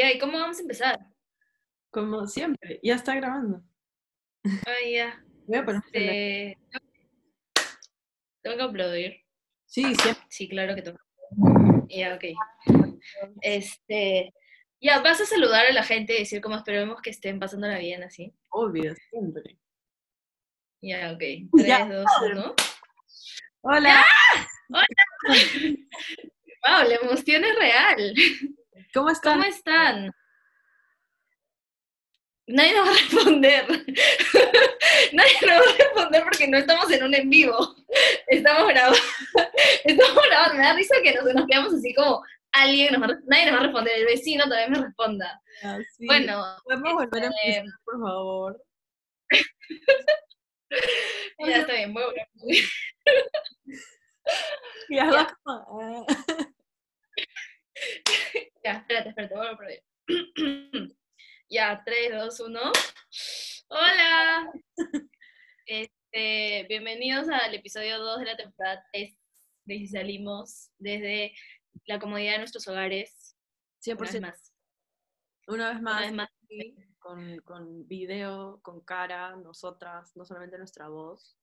Ya, ¿y cómo vamos a empezar? Como siempre, ya está grabando. Ay, ya. Voy a poner Este... Tengo que aplaudir. Sí, siempre. Sí, claro que tengo. Ya, ok. Este... Ya, vas a saludar a la gente y decir cómo esperemos que estén pasándola bien, así. Obvio, siempre. Ya, ok. Ya. 3, 2, 1. Hola, Wow, la emoción es real. ¿Cómo están? ¿Cómo están? Nadie nos va a responder. Nadie nos va a responder porque no estamos en un en vivo. Estamos grabando. Estamos grabando. Me da risa que nos, nos quedamos así como alguien nos va nadie nos va a responder. El vecino también me responda. Ah, sí. Bueno, ¿podemos volver a este, empezar, por favor? ya está bien. Voy a volver. Ya, Ya. Ya, espérate, espérate. Voy a perder. ya, 3, 2, 1. Hola. Este, bienvenidos al episodio 2 de la temporada 3 de Si Salimos desde la comodidad de nuestros hogares. Una vez 100%. más. Una vez Una más, vez más. sí, con, con video, con cara, nosotras, no solamente nuestra voz.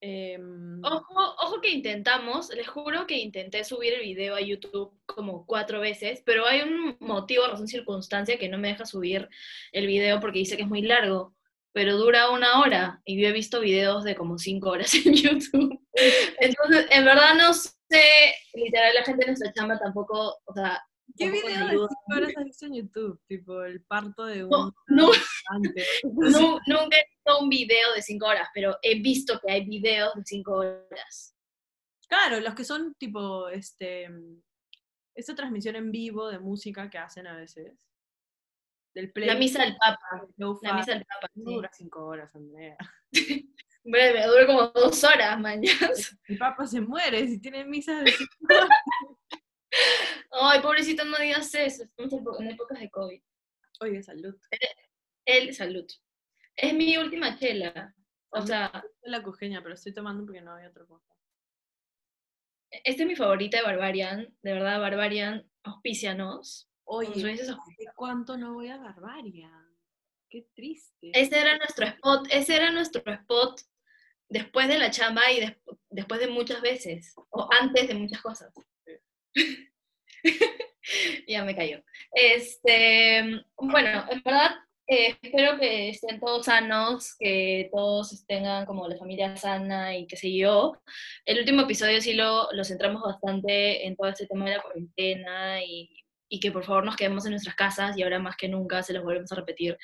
Em, Ojo, ojo que intentamos, les juro que intenté subir el video a YouTube como cuatro veces, pero hay un motivo, razón, circunstancia que no me deja subir el video porque dice que es muy largo, pero dura una hora y yo he visto videos de como cinco horas en YouTube. Entonces, en verdad no sé, literal, la gente de nuestra chamba tampoco, o sea, ¿Qué video de. 5 horas has visto en YouTube? Tipo, el parto de un No, no, nunca he un video de cinco horas, pero he visto que hay videos de cinco horas. Claro, los que son tipo, este, esta transmisión en vivo de música que hacen a veces. Del play. La misa del Papa. La misa del Papa. Sí. dura cinco horas, Andrea. Breve, dura como dos horas, mañana. El papa se muere si tiene misa de cinco horas. Ay, pobrecito, no digas eso. Estamos en épocas de COVID. Oye, salud. El salud. Es mi última chela. O sea, la cojeña, pero estoy tomando porque no había otra cosa. esta es mi favorita de Barbarian. De verdad, Barbarian, auspicianos. Oye, Nos dices- ¿de cuánto no voy a Barbaria? Qué triste. Ese era nuestro spot. Ese era nuestro spot después de la chamba y des- después de muchas veces. O antes de muchas cosas. ya me cayó. Este, bueno, en verdad, eh, espero que estén todos sanos, que todos tengan como la familia sana y qué sé yo. El último episodio sí lo, lo centramos bastante en todo este tema de la cuarentena y, y que por favor nos quedemos en nuestras casas y ahora más que nunca se los volvemos a repetir.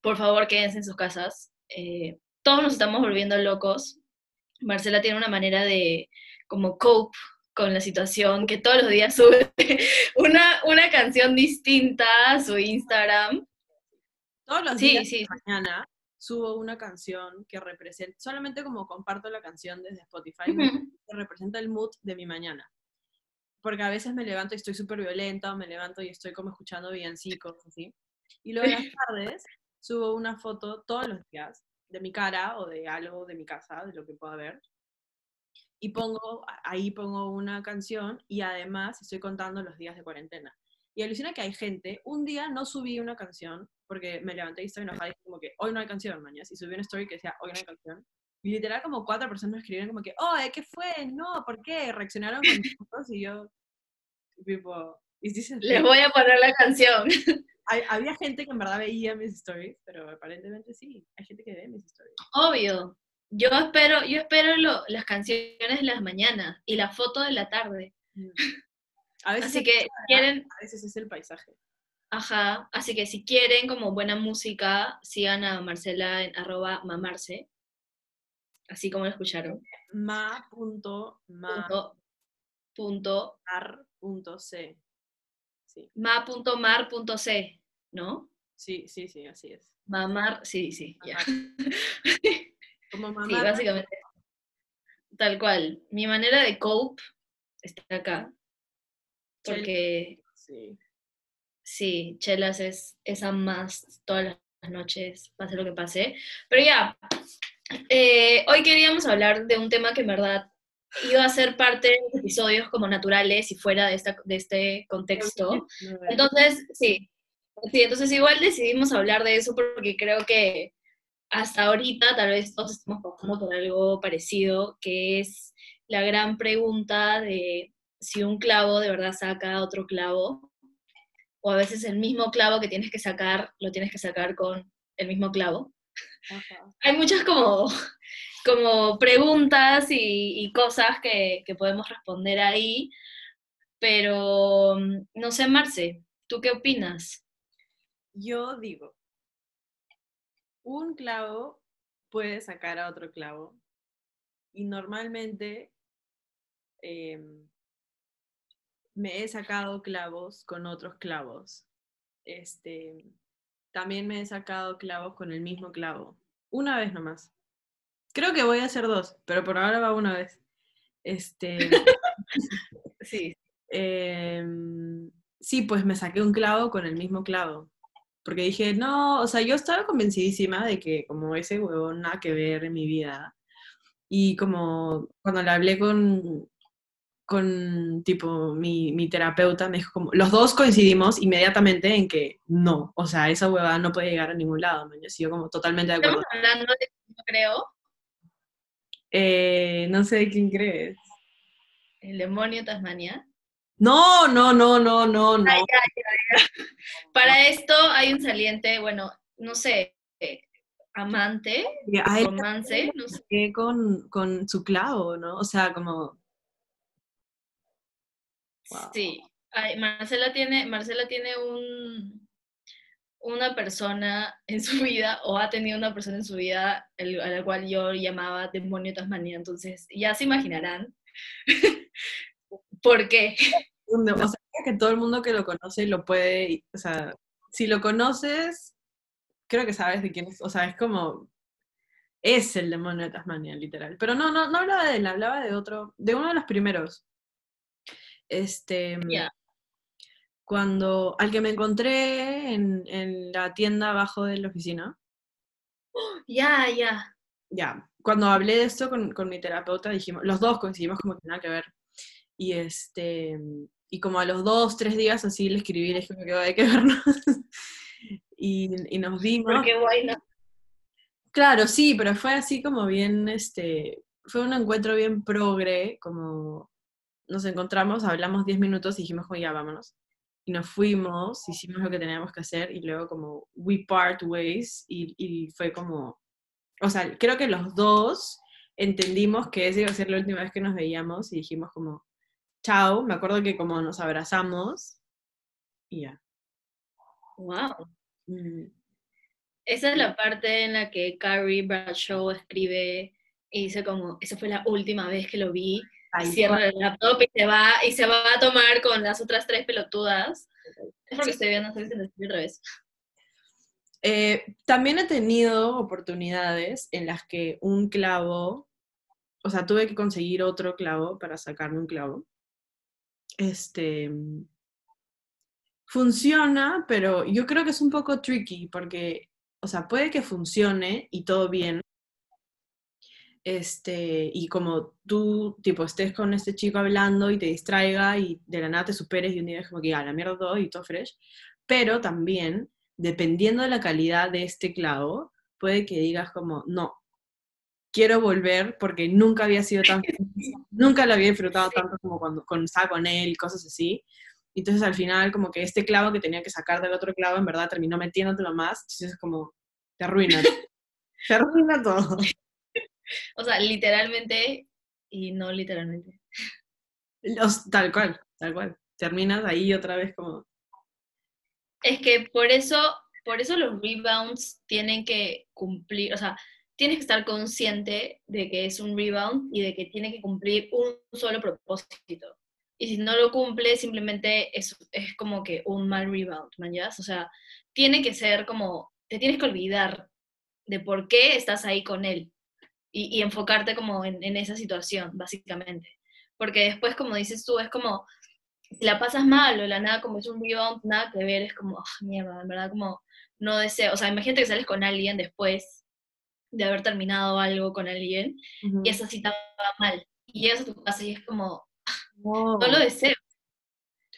Por favor, quédense en sus casas. Eh, todos nos estamos volviendo locos. Marcela tiene una manera de como cope con la situación, que todos los días sube una, una canción distinta a su Instagram. Todos los Sí, días sí. de mañana subo una canción que representa, solamente como comparto la canción desde Spotify, que representa el mood de mi mañana. Porque a veces me levanto y estoy súper violenta, o me levanto y estoy como escuchando villancicos, así. Y luego en las tardes subo una foto todos los días de mi cara o de algo de mi casa, de lo que pueda ver. Y pongo, ahí pongo una canción y además estoy contando los días de cuarentena. Y alucina que hay gente, un día no subí una canción porque me levanté y estaba enojada y como que hoy no hay canción, mañas. Y subí una story que decía hoy no hay canción. Y literal como cuatro personas me escribieron como que, oh, ¿qué fue? No, ¿por qué? Reaccionaron con fotos y yo, tipo, y Les voy a poner la canción. hay- había gente que en verdad veía mis stories, pero aparentemente sí, hay gente que ve mis stories. Obvio. Yo espero, yo espero lo- las canciones de las mañanas y la foto de la tarde. A veces, Así que quieren, a veces es el paisaje. Ajá, así que si quieren como buena música, sigan a Marcela en arroba mamarse, así como lo escucharon. ma.mar.c. Punto, punto, Sí, ma.mar.c, ¿no? sí, sí, sí, así es. Mamar, sí, sí, ya. Como Sí, mamá. básicamente. Tal cual. Mi manera de cope está acá. Porque sí. Sí, chelas es esa más todas las noches, pase lo que pase. Pero ya, eh, hoy queríamos hablar de un tema que en verdad iba a ser parte de los episodios como naturales y fuera de, esta, de este contexto. Entonces, sí, sí, entonces igual decidimos hablar de eso porque creo que hasta ahorita tal vez todos estamos pasando por algo parecido, que es la gran pregunta de si un clavo de verdad saca otro clavo, o a veces el mismo clavo que tienes que sacar, lo tienes que sacar con el mismo clavo. Hay muchas como, como preguntas y, cosas que, que, podemos responder ahí, pero no sé, Marce, ¿tú qué opinas? Yo digo, un clavo puede sacar a otro clavo y normalmente em, me he sacado clavos con otros clavos. Este, también me he sacado clavos con el mismo clavo. Una vez nomás. Creo que voy a hacer dos, pero por ahora va una vez. Este. sí. Em, sí, pues me saqué un clavo con el mismo clavo. Porque dije, no, o sea, yo estaba convencidísima de que como ese huevón nada que ver en mi vida. Y como cuando le hablé con, con tipo mi, mi, terapeuta, me dijo como, los dos coincidimos inmediatamente en que no, o sea, esa huevada no puede llegar a ningún lado, yo sigo como totalmente de acuerdo. ¿Estamos hablando de quién creo? Eh, no sé de quién crees. ¿El demonio Tasmania? No, no, no, no, no, no. Para esto hay un saliente, bueno, no sé, eh, amante, romance, no sé. Con, con su clavo, ¿no? O sea, como... Sí, Marcela tiene, Marcela tiene un, una persona en su vida, o ha tenido una persona en su vida a la cual yo llamaba demonio Tasmania, entonces ya se imaginarán ¿Por qué? O sea, que todo el mundo que lo conoce lo puede, o sea, si lo conoces, creo que sabes de quién es, o sea, es como, es el demonio de Tasmania, literal. Pero no, no, no hablaba de él, hablaba de otro, de uno de los primeros. Este, cuando, al que me encontré en, en la tienda abajo de la oficina. Ya, ya. Ya, cuando hablé de esto con, con mi terapeuta, dijimos, los dos coincidimos como que nada que ver. Y este, y como a los dos, tres días así le escribí, le dije que hay que vernos. y, y, nos vimos. Claro, sí, pero fue así como bien, este, fue un encuentro bien progre, como nos encontramos, hablamos diez minutos y dijimos, ya vámonos. Y nos fuimos, hicimos lo que teníamos que hacer y luego como we part ways y, y fue como, o sea, creo que los dos entendimos que esa iba a ser la última vez que nos veíamos y dijimos como, chao, me acuerdo que como nos abrazamos y ya. Wow. Mm. Esa es la parte en la que Carrie Bradshaw escribe y dice como, esa fue la última vez que lo vi, cierra el laptop y se va y se va a tomar con las otras tres pelotudas. Es porque estoy viendo otra vez. Eh, también he tenido oportunidades en las que un clavo, o sea, tuve que conseguir otro clavo para sacarme un clavo este, funciona, pero yo creo que es un poco tricky porque, o sea, puede que funcione y todo bien. Este, y como tú, tipo, estés con este chico hablando y te distraiga y de la nada te superes y un día es como que, a la mierda todo y todo fresh. Pero también, dependiendo de la calidad de este clavo, puede que digas como, no, quiero volver porque nunca había sido tan nunca lo había disfrutado tanto como cuando, estaba con él cosas así. Entonces al final como que este clavo que tenía que sacar del otro clavo en verdad terminó metiéndotelo más, entonces es como, te arruina, te arruina todo. O sea, literalmente y no literalmente. tal cual, tal cual. Terminas ahí otra vez como... Es que por eso, por eso los rebounds tienen que cumplir, o sea, tienes que estar consciente de que es un rebound y de que tiene que cumplir un solo propósito. Y si no lo cumple, simplemente es, es como que un mal rebound, ¿ya? O sea, tiene que ser como, te tienes que olvidar de por qué estás ahí con él y, y enfocarte como en, en, esa situación, básicamente. Porque después, como dices tú, es como, si la pasas mal o la nada como es un rebound, nada que ver, es como, oh, mierda, en verdad, como no deseo, o sea, imagínate que sales con alguien después de haber terminado algo con alguien y esa cita va mal. y llegas a tu casa y es como, no, lo deseo.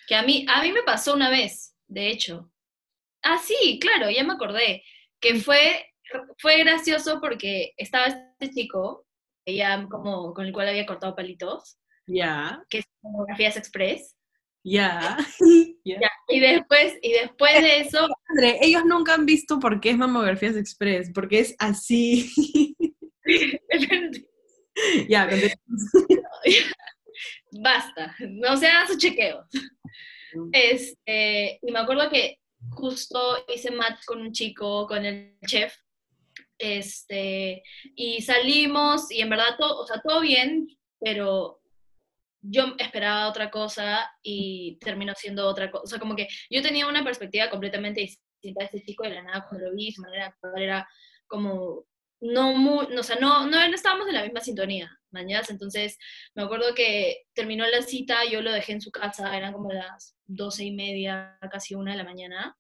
Que a mí, a mí me pasó una vez, de hecho. Ah, sí, claro, ya me acordé. Que fue, fue gracioso porque estaba este chico, ella como, con el cual había cortado palitos. Ya. Que es Mamografías Express. Ya. Y después, y después de eso. André, ellos nunca han visto por qué es Mamografías Express, porque es así. ya, Basta, no se hagan sus chequeos. Este, y me acuerdo que justo hice match con un chico, con el chef, este, y salimos, y en verdad todo, o sea, todo bien, pero yo esperaba otra cosa y terminó siendo otra cosa. O sea, como que yo tenía una perspectiva completamente distinta de este chico de la nada cuando lo vi, su manera de actuar era como no muy, o sea, no, no, estábamos en la misma sintonía, mañas. Entonces, me acuerdo que terminó la cita, yo lo dejé en su casa, eran como las doce y media, casi una de la mañana.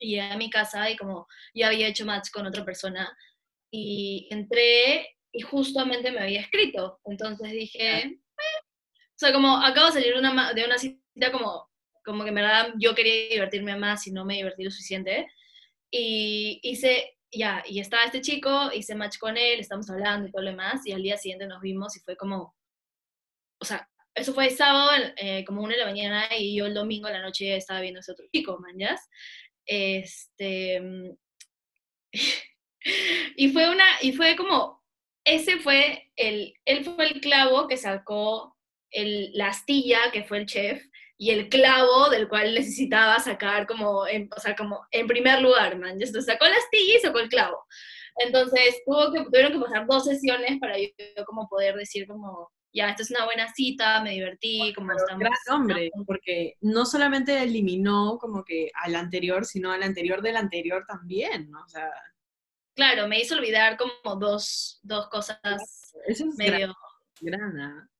Y llegué a mi casa y como ya había hecho match con otra persona. Y entré y justamente me había escrito. Entonces dije, eh". o sea, como acabo de salir de una, de una cita como, como que en verdad yo quería divertirme más y no me divertí lo suficiente. Y hice ya, y estaba este chico, hice match con él, estamos hablando y todo lo demás, y al día siguiente nos vimos y fue como, o sea, eso fue el sábado, eh, como una de la mañana, y yo el domingo a la noche estaba viendo a ese otro chico, man, Este, y fue una, y fue como, ese fue el, él fue el clavo que sacó el, la astilla, que fue el chef, y el clavo del cual necesitaba sacar como, en, o sea, como en primer lugar, man. Entonces sacó la astilla y sacó el clavo. Entonces tuvo que, tuvieron que pasar dos sesiones para yo como poder decir como, ya, esta es una buena cita, me divertí, como estamos. Gran hombre, porque no solamente eliminó como que al anterior, sino al anterior del anterior también, ¿no? O sea... Claro, me hizo olvidar como dos, dos cosas Eso es medio... grana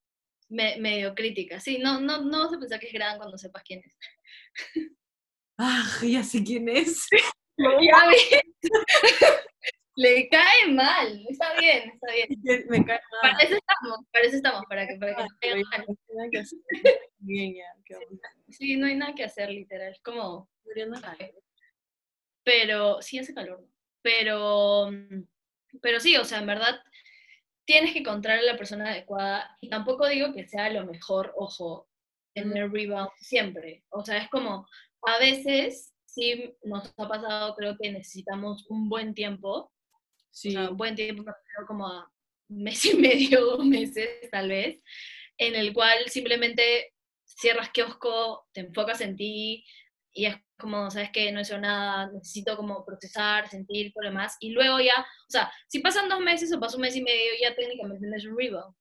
medio crítica. Sí, no, no, no vas a pensar que es gran cuando sepas quién es. Ah, ya sé quién es. Le cae mal, está bien, está bien. Me cae mal. Para eso estamos, para eso estamos, para que, para que no mal. Bien, ya, sí, no hay nada que hacer, literal. Es como. Pero, sí hace calor. Pero, pero sí, o sea, en verdad, tienes que encontrar a la persona adecuada y tampoco digo que sea lo mejor, ojo, tener rebound siempre. O sea, es como, a veces sí nos ha pasado, creo que necesitamos un buen tiempo. Sí. un buen tiempo, como a un mes y medio, dos meses tal vez, en el cual simplemente cierras kiosco, te enfocas en ti, y es como, sabes que no he hecho nada, necesito como procesar, sentir, todo lo demás, y luego ya, o sea, si pasan dos meses o pasa un mes y medio, ya técnicamente tienes un rebound,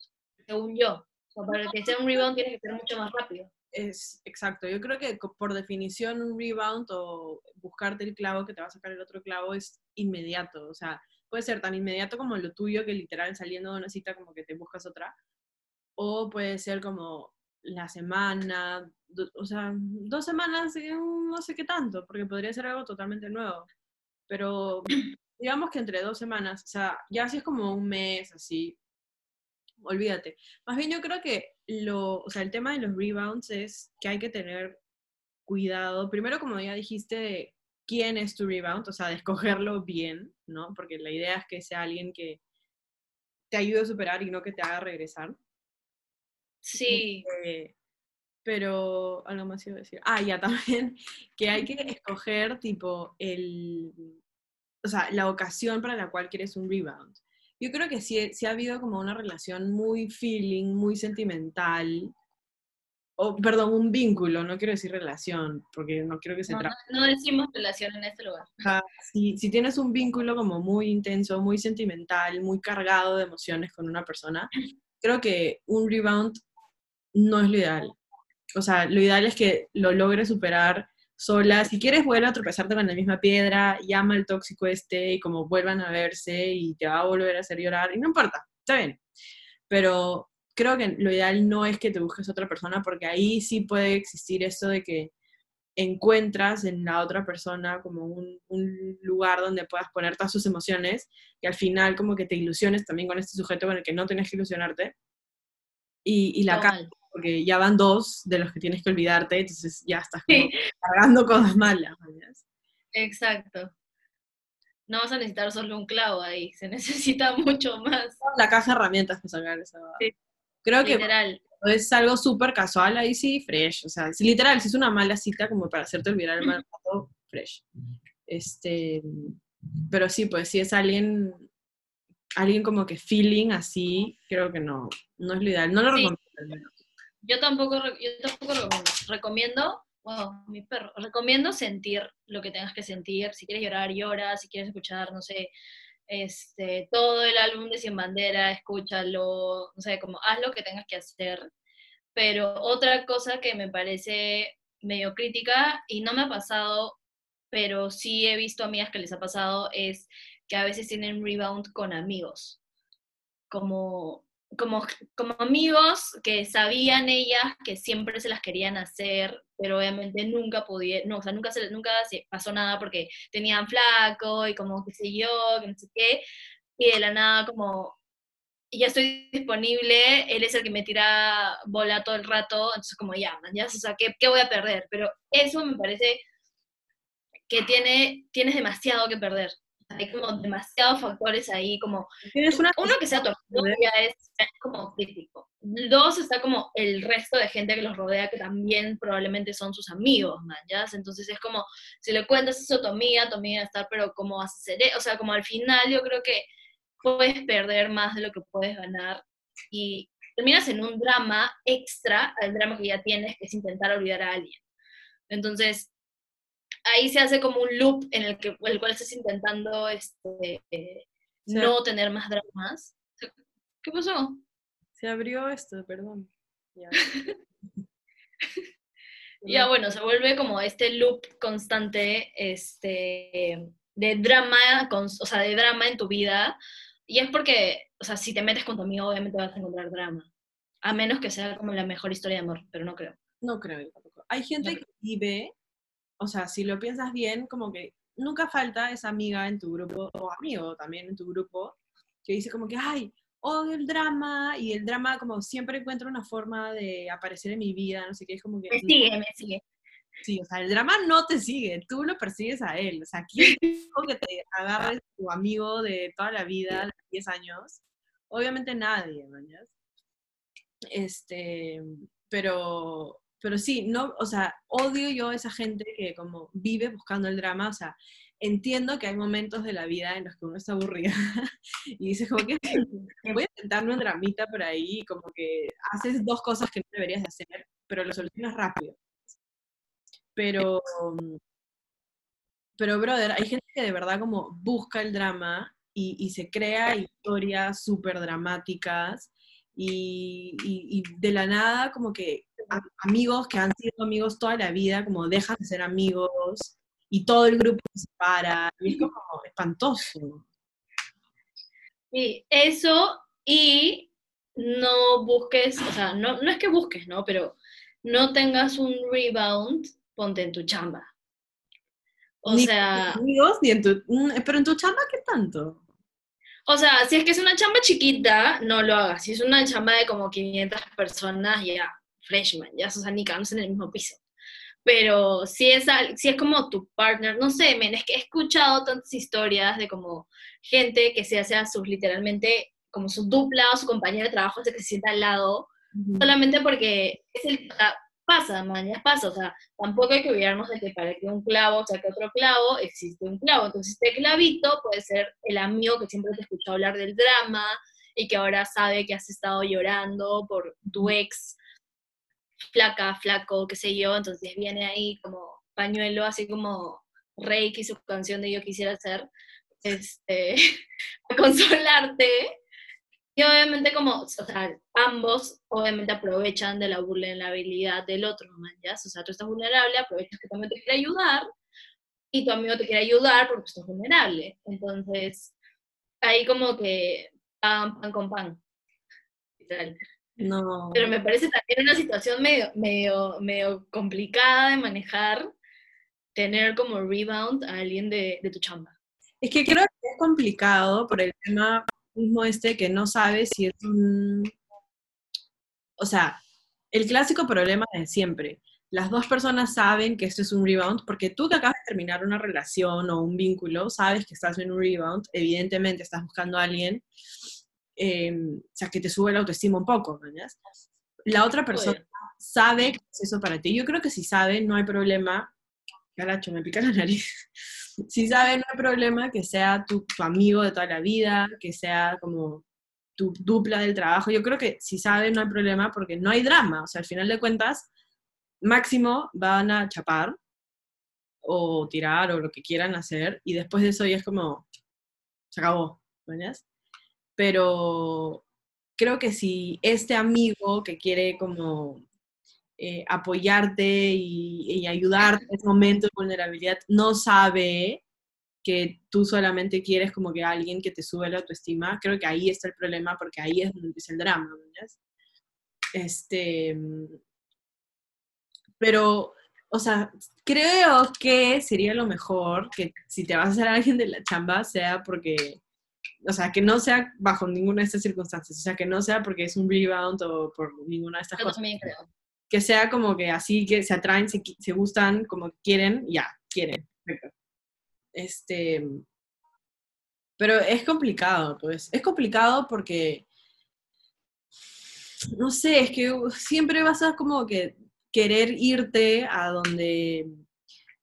según yo. O para que sea un rebound tiene que ser mucho más rápido. Es exacto, yo creo que por definición un rebound o buscarte el clavo que te va a sacar el otro clavo es inmediato, o sea, puede ser tan inmediato como lo tuyo que literal saliendo de una cita como que te buscas otra, o puede ser como la semana, o sea, dos semanas, no sé qué tanto, porque podría ser algo totalmente nuevo. Pero digamos que entre dos semanas, o sea, ya si es como un mes, así, olvídate. Más bien yo creo que lo, o sea, el tema de los rebounds es que hay que tener cuidado. Primero, como ya dijiste, de quién es tu rebound, o sea, de escogerlo bien, ¿no? Porque la idea es que sea alguien que te ayude a superar y no que te haga regresar. Sí. Este, pero algo más iba a decir. Ah, ya también, que hay que escoger tipo el, o sea, la ocasión para la cual quieres un rebound. Yo creo que sí, sí ha habido como una relación muy feeling, muy sentimental, o perdón, un vínculo, no quiero decir relación, porque no quiero que se no, No, decimos relación en este lugar. si, si tienes un vínculo como muy intenso, muy sentimental, muy cargado de emociones con una persona, creo que un rebound no es lo ideal. O sea, lo ideal es que lo logres superar sola. Si quieres, vuelve a tropezarte con la misma piedra, llama al tóxico este y como vuelvan a verse y te va a volver a hacer llorar. Y no importa, está bien. Pero creo que lo ideal no es que te busques otra persona porque ahí sí puede existir esto de que encuentras en la otra persona como un, un, lugar donde puedas poner todas sus emociones y al final como que te ilusiones también con este sujeto con el que no tienes que ilusionarte y, y la cagas, porque ya van dos de los que tienes que olvidarte, entonces ya estás como Sí. cargando cosas malas. Exacto. No vas a necesitar solo un clavo ahí, se necesita mucho más, La caja de herramientas para sacar esa. Sí. Creo que es algo súper casual, ahí sí, fresh. O sea, si literal, si es una mala cita como para hacerte olvidar el mal rato, fresh. Este, pero sí, pues si es alguien, alguien como que feeling así, creo que no, no es lo ideal. No lo Sí. recomiendo. Yo tampoco, yo tampoco recomiendo. Recomiendo, wow, mi perro, recomiendo sentir lo que tengas que sentir. Si quieres llorar, llora. Si quieres escuchar, no sé, este, todo el álbum de Sin Bandera, escúchalo. No sé, como haz lo que tengas que hacer. Pero otra cosa que me parece medio crítica, y no me ha pasado, pero sí he visto amigas que les ha pasado, es que a veces tienen rebound con amigos. Como como, como amigos que sabían ellas que siempre se las querían hacer, pero obviamente nunca podía, no, o sea, nunca, se, nunca pasó nada porque tenían flaco y como qué sé yo, que no sé qué, y de la nada como, ya estoy disponible, él es el que me tira bola todo el rato, entonces como ya, ya, o sea, ¿qué, ¿qué voy a perder? Pero eso me parece que tiene, tienes demasiado que perder. Hay como demasiados factores ahí, como una uno que sea tu ya es, como crítico. Dos está como el resto de gente que los rodea que también probablemente son sus amigos, man, ¿ya? Entonces es como, si le cuentas eso a tu amiga, tu amiga va a estar, pero como hacer, e-? o sea, como al final yo creo que puedes perder más de lo que puedes ganar y terminas en un drama extra al drama que ya tienes, que es intentar olvidar a alguien. Entonces, ahí se hace como un loop en el, que, el cual estás intentando este, eh, Sí. no tener más dramas. ¿Qué pasó? Se abrió esto, perdón. Ya. Ya bueno, se vuelve como este loop constante este, de drama, con, o sea, de drama en tu vida. Y es porque, o sea, si te metes con tu amigo, obviamente vas a encontrar drama. A menos que sea como la mejor historia de amor, pero no creo. No creo yo tampoco. Hay gente No que vive, o sea, si lo piensas bien, como que nunca falta esa amiga en tu grupo, o amigo también en tu grupo, que dice como que, ay, odio el drama, y el drama como siempre encuentra una forma de aparecer en mi vida, no sé qué, es como que... Me sigue, me sigue. Sí, o sea, el drama no te sigue, tú lo persigues a él. O sea, ¿quién dijo que te agarres tu amigo de toda la vida, de 10 años? Obviamente nadie, mañas. Este, pero, pero sí, no, o sea, odio yo a esa gente que como vive buscando el drama, o sea, entiendo que hay momentos de la vida en los que uno está aburrida y dices como que voy a intentarme un dramita por ahí, como que haces dos cosas que no deberías de hacer, pero lo solucionas rápido. Pero, pero, brother, hay gente que de verdad como busca el drama y, y se crea historias súper dramáticas y, y- y de la nada como que amigos que han sido amigos toda la vida como dejan de ser amigos y todo el grupo se separa y es como espantoso. Sí, eso y no busques, o sea, no, no es que busques, ¿no? Pero no tengas un rebound, ponte en tu chamba. O Ni sea, amigos ni en tu... Pero en tu chamba, ¿qué tanto? o sea, si es que es una chamba chiquita, no lo hagas. Si es una chamba de como 500 personas, ya, freshman, ya, o sea, ni en el mismo piso. Pero si es, si es como tu partner, no sé, men, es que he escuchado tantas historias de como gente que se hace a sus, literalmente, como su dupla o su compañero de trabajo, ese que se sienta al lado, solamente porque es el, o sea, pasa, mañana pasa, o sea, tampoco hay que olvidarnos de que para que un clavo saque otro clavo, existe un clavo, entonces este clavito puede ser el amigo que siempre te escuchó hablar del drama y que ahora sabe que has estado llorando por tu ex flaca, flaco, qué sé yo, entonces viene ahí como pañuelo, así como Reiki, su canción de Yo quisiera ser, este, a consolarte. Y obviamente como, o sea, ambos obviamente aprovechan de la vulnerabilidad del otro, ¿ya? O sea, tú estás vulnerable, aprovechas que también te quiere ayudar y tu amigo te quiere ayudar porque estás vulnerable. Entonces, ahí como que pan, pan con pan. literal. No. Pero me parece también una situación medio, medio, medio complicada de manejar, tener como rebound a alguien de, de tu chamba. Es que creo que es complicado por el tema mismo este que no sabes si es un, o sea, el clásico problema de siempre. Las dos personas saben que esto es un rebound, porque tú que acabas de terminar una relación o un vínculo, sabes que estás en un rebound, evidentemente estás buscando a alguien, eh, o sea, que te sube la autoestima un poco, ¿no? La otra persona sabe que es eso para ti. Yo creo que si sabe, no hay problema. Caracho, me pica la nariz. si sabe, no hay problema que sea tu, tu amigo de toda la vida, que sea como tu dupla del trabajo. Yo creo que si sabe, no hay problema porque no hay drama. O sea, al final de cuentas, máximo van a chapar o tirar o lo que quieran hacer y después de eso ya es como, se acabó, ¿ves? Pero creo que si este amigo que quiere como eh, apoyarte y, ayudarte en ese momento de vulnerabilidad no sabe que tú solamente quieres como que alguien que te sube la autoestima, creo que ahí está el problema porque ahí es donde empieza el drama. Este, pero, o sea, creo que sería lo mejor que si te vas a hacer a alguien de la chamba sea porque, o sea, que no sea bajo ninguna de estas circunstancias, o sea, que no sea porque es un rebound o por ninguna de estas Yo cosas. también creo. Que sea como que así, que se atraen, se, se gustan, como quieren, ya, quieren. perfecto. Este, pero es complicado, pues. Es complicado porque, no sé, es que siempre vas a como que querer irte a donde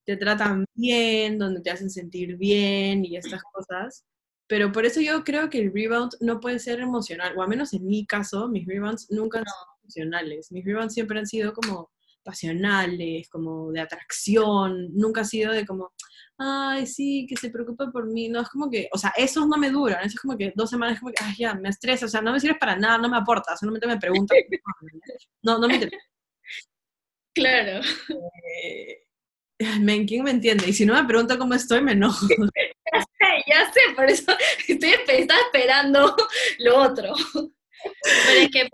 te tratan bien, donde te hacen sentir bien y estas cosas. Pero por eso yo creo que el rebound no puede ser emocional, o al menos en mi caso, mis rebounds nunca han No. sido emocionales. Mis rebounds siempre han sido como pasionales, como de atracción, nunca ha sido de como, ay, sí, que se preocupa por mí. No, es como que, o sea, esos no me duran, eso es como que dos semanas, como que, ay, ya, me estresa, o sea, no me sirves para nada, no me aporta, solamente me preguntan. No, no me interesa. Claro. Eh, ¿quién me entiende? Y si no me pregunta cómo estoy, me enojo. Ya sé, ya sé, por eso estoy estaba esperando lo otro. Pero es que,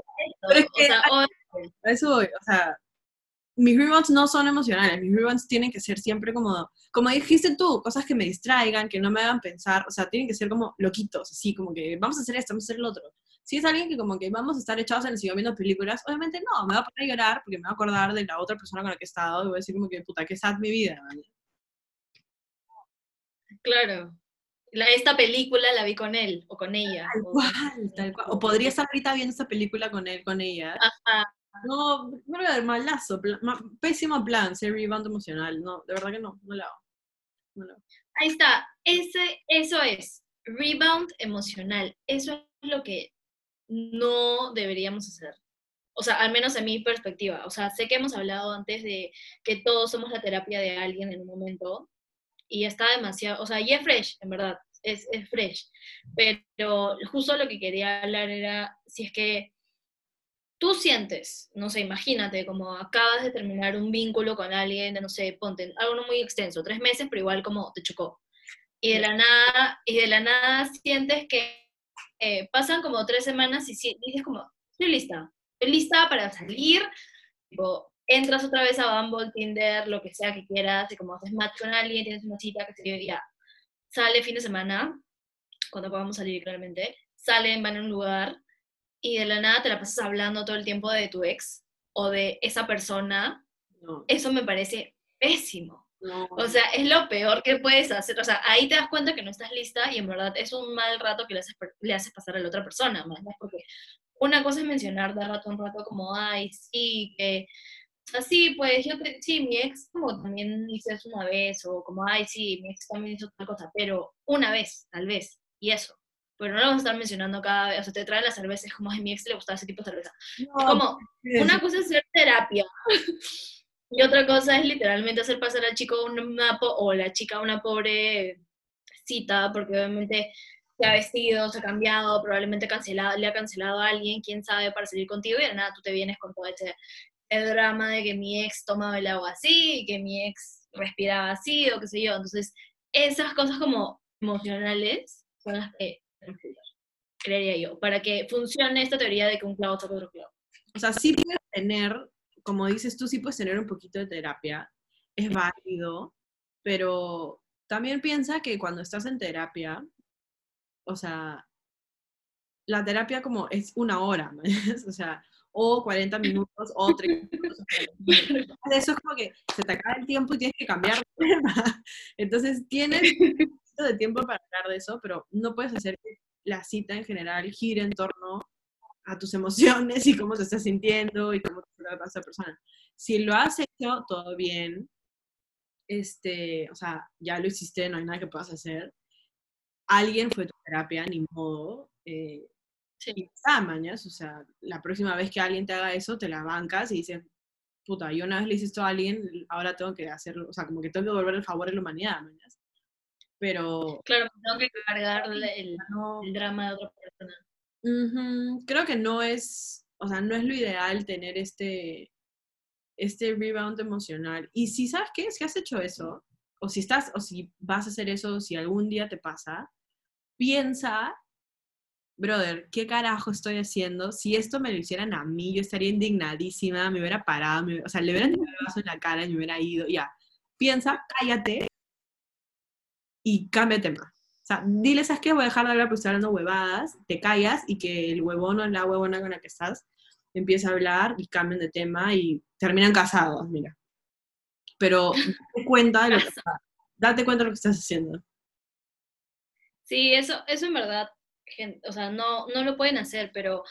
Pero es que o sea, eso voy, o sea, mis rebounds no son emocionales, mis rebounds tienen que ser siempre como, como dijiste tú, cosas que me distraigan, que no me hagan pensar, o sea, tienen que ser como loquitos, así como que vamos a hacer esto, vamos a hacer lo otro. Si es alguien que como que vamos a estar echados en el sillón viendo películas, obviamente no, me va a poner a llorar porque me va a acordar de la otra persona con la que he estado y voy a decir como que, puta, qué sad mi vida. ¿vale? claro. La- esta película la vi con él o con ella. Tal o- cual, tal cual. O podría estar ahorita viendo esta película con él, con ella. Ajá. No, no, malazo, pla- ma- pésimo plan, ser rebound emocional. No, de verdad que no, no lo hago. No lo hago. Ahí está. Ese, eso es. Rebound emocional. Eso es lo que no deberíamos hacer. O sea, al menos en mi perspectiva. O sea, sé que hemos hablado antes de que todos somos la terapia de alguien en un momento y está demasiado, o sea, y es fresh, en verdad, es, es fresh. Pero justo lo que quería hablar era si es que tú sientes, no sé, imagínate, como acabas de terminar un vínculo con alguien, no sé, ponte, algo no muy extenso, tres meses, pero igual como te chocó. Y de la nada, y de la nada sientes que eh, pasan como tres semanas y si- dices como, estoy lista, estoy lista para salir, tipo, entras otra vez a Bumble, Tinder, lo que sea que quieras, y como haces match con alguien, tienes una cita, que se yo, ya, sale fin de semana, cuando podamos salir claramente, salen, van a un lugar, y de la nada te la pasas hablando todo el tiempo de tu ex o de esa persona, No, eso me parece pésimo. No. O sea, es lo peor que puedes hacer. O sea, ahí te das cuenta que no estás lista y en verdad es un mal rato que le haces, le haces pasar a la otra persona, más ¿no? porque una cosa es mencionar de rato a un rato como, ay, sí, que, o sea, sí, pues yo, te- sí, mi ex como también hice eso una vez, o como, ay, sí, mi ex también hizo tal cosa, pero una vez, tal vez, y eso. Pero no lo vas a estar mencionando cada vez, o sea, te traen las cervezas como, ay, mi ex le gustaba ese tipo de cerveza. No, Como, una cosa es hacer terapia y otra cosa es literalmente hacer pasar al chico una o la chica una pobre cita porque obviamente se ha vestido, se ha cambiado, probablemente cancelado, le ha cancelado a alguien, quién sabe, para salir contigo y de nada tú te vienes con todo ese drama de que mi ex tomaba el agua así, que mi ex respiraba así o qué sé yo. Entonces, esas cosas como emocionales son las que creería yo, para que funcione esta teoría de que un clavo toca otro clavo. O sea, sí puedes tener, como dices tú, sí puedes tener un poquito de terapia, es válido, pero también piensa que cuando estás en terapia, o sea, la terapia como es una hora, ¿me entiendes? O sea, o 40 minutos, o 30 minutos. Eso es como que se te acaba el tiempo y tienes que cambiar de tema. Entonces tienes de tiempo para hablar de eso, pero no puedes hacer que la cita en general gire en torno a tus emociones y cómo te estás sintiendo y cómo te trata esa persona. Si lo has hecho, todo bien. Este, o sea, ya lo hiciste, no hay nada que puedas hacer. Alguien fue tu terapia, ni modo. Eh, sí. Y está, mañas. O sea, la próxima vez que alguien te haga eso, te la bancas y dices, puta, yo una vez le hice esto a alguien, ahora tengo que hacerlo, o sea, como que tengo que devolver el favor a la humanidad, mañas. Pero... Claro, tengo que cargar el, el drama de otra persona creo que no es, o sea, no es lo ideal tener este, este rebound emocional. Y si sabes qué, si has hecho eso, o si estás, o si vas a hacer eso, si algún día te pasa, piensa, brother, ¿qué carajo estoy haciendo? Si esto me lo hicieran a mí, yo estaría indignadísima, me hubiera parado, o sea, le hubieran tirado el vaso en la cara y me hubiera ido, ya. Piensa, cállate y cámbiate más. Sea, dile, ¿sabes qué? Voy a dejar de hablar porque estoy hablando huevadas, te callas y que el huevón o la huevona con la que estás empieza a hablar y cambien de tema y terminan casados, mira. Pero date cuenta de lo que, date cuenta de lo que estás haciendo. Sí, eso, eso en verdad, gente, o sea, no, no lo pueden hacer, pero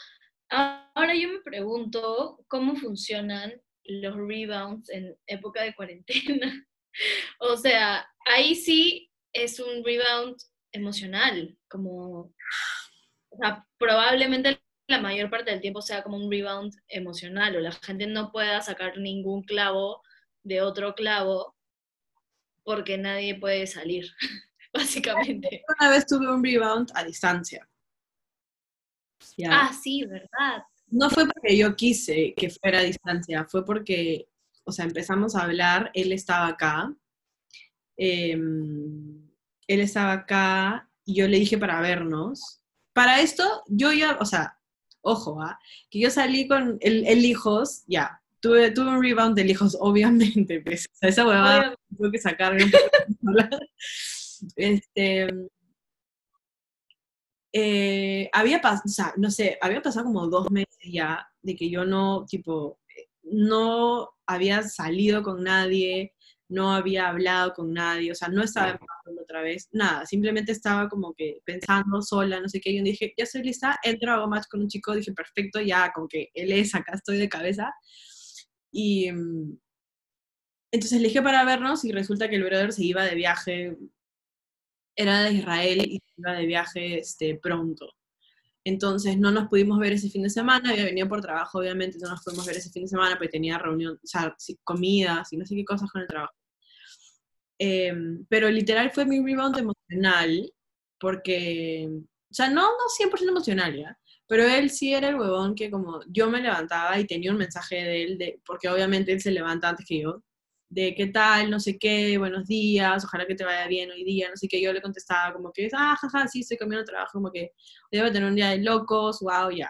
ahora yo me pregunto cómo funcionan los rebounds en época de cuarentena. o sea, ahí sí es un rebound emocional, como, o sea, probablemente la mayor parte del tiempo sea como un rebound emocional o la gente no pueda sacar ningún clavo de otro clavo porque nadie puede salir, básicamente. Una vez tuve un rebound a distancia. Ah, sí, ¿verdad? No fue porque yo quise que fuera a distancia, fue porque, o sea, empezamos a hablar, él estaba acá. Eh, él estaba acá y yo le dije para vernos. Para esto, yo ya, o sea, ojo, ¿ah? que yo salí con el, hijos, ya, tuve, tuve un rebound del hijos, obviamente, pues, o sea, esa huevada tuve que sacar. este, eh, había pasado, o sea, no sé, había pasado como dos meses ya de que yo no, tipo, no había salido con nadie, no había hablado con nadie, o sea, no estaba otra vez, nada, simplemente estaba como que pensando sola, no sé qué, y yo dije, ya estoy lista, entro, hago match con un chico, dije, perfecto, ya, como que él es, acá estoy de cabeza, y mm, entonces le dije para vernos y resulta que el brother se iba de viaje, era de Israel y se iba de viaje este, pronto. Entonces no nos pudimos ver ese fin de semana, había venido por trabajo, obviamente no nos pudimos ver ese fin de semana porque tenía reunión, o sea, comidas y no sé qué cosas con el trabajo. Em, pero literal fue mi rebound emocional, porque, o sea, no, no 100% emocional, ¿ya? Pero él sí era el huevón que como yo me levantaba y tenía un mensaje de él, de, porque obviamente él se levanta antes que yo, de qué tal, no sé qué, buenos días, ojalá que te vaya bien hoy día, no sé qué, yo le contestaba como que, ah, jaja, sí, estoy cambiando trabajo, como que debo tener un día de locos, wow, ya.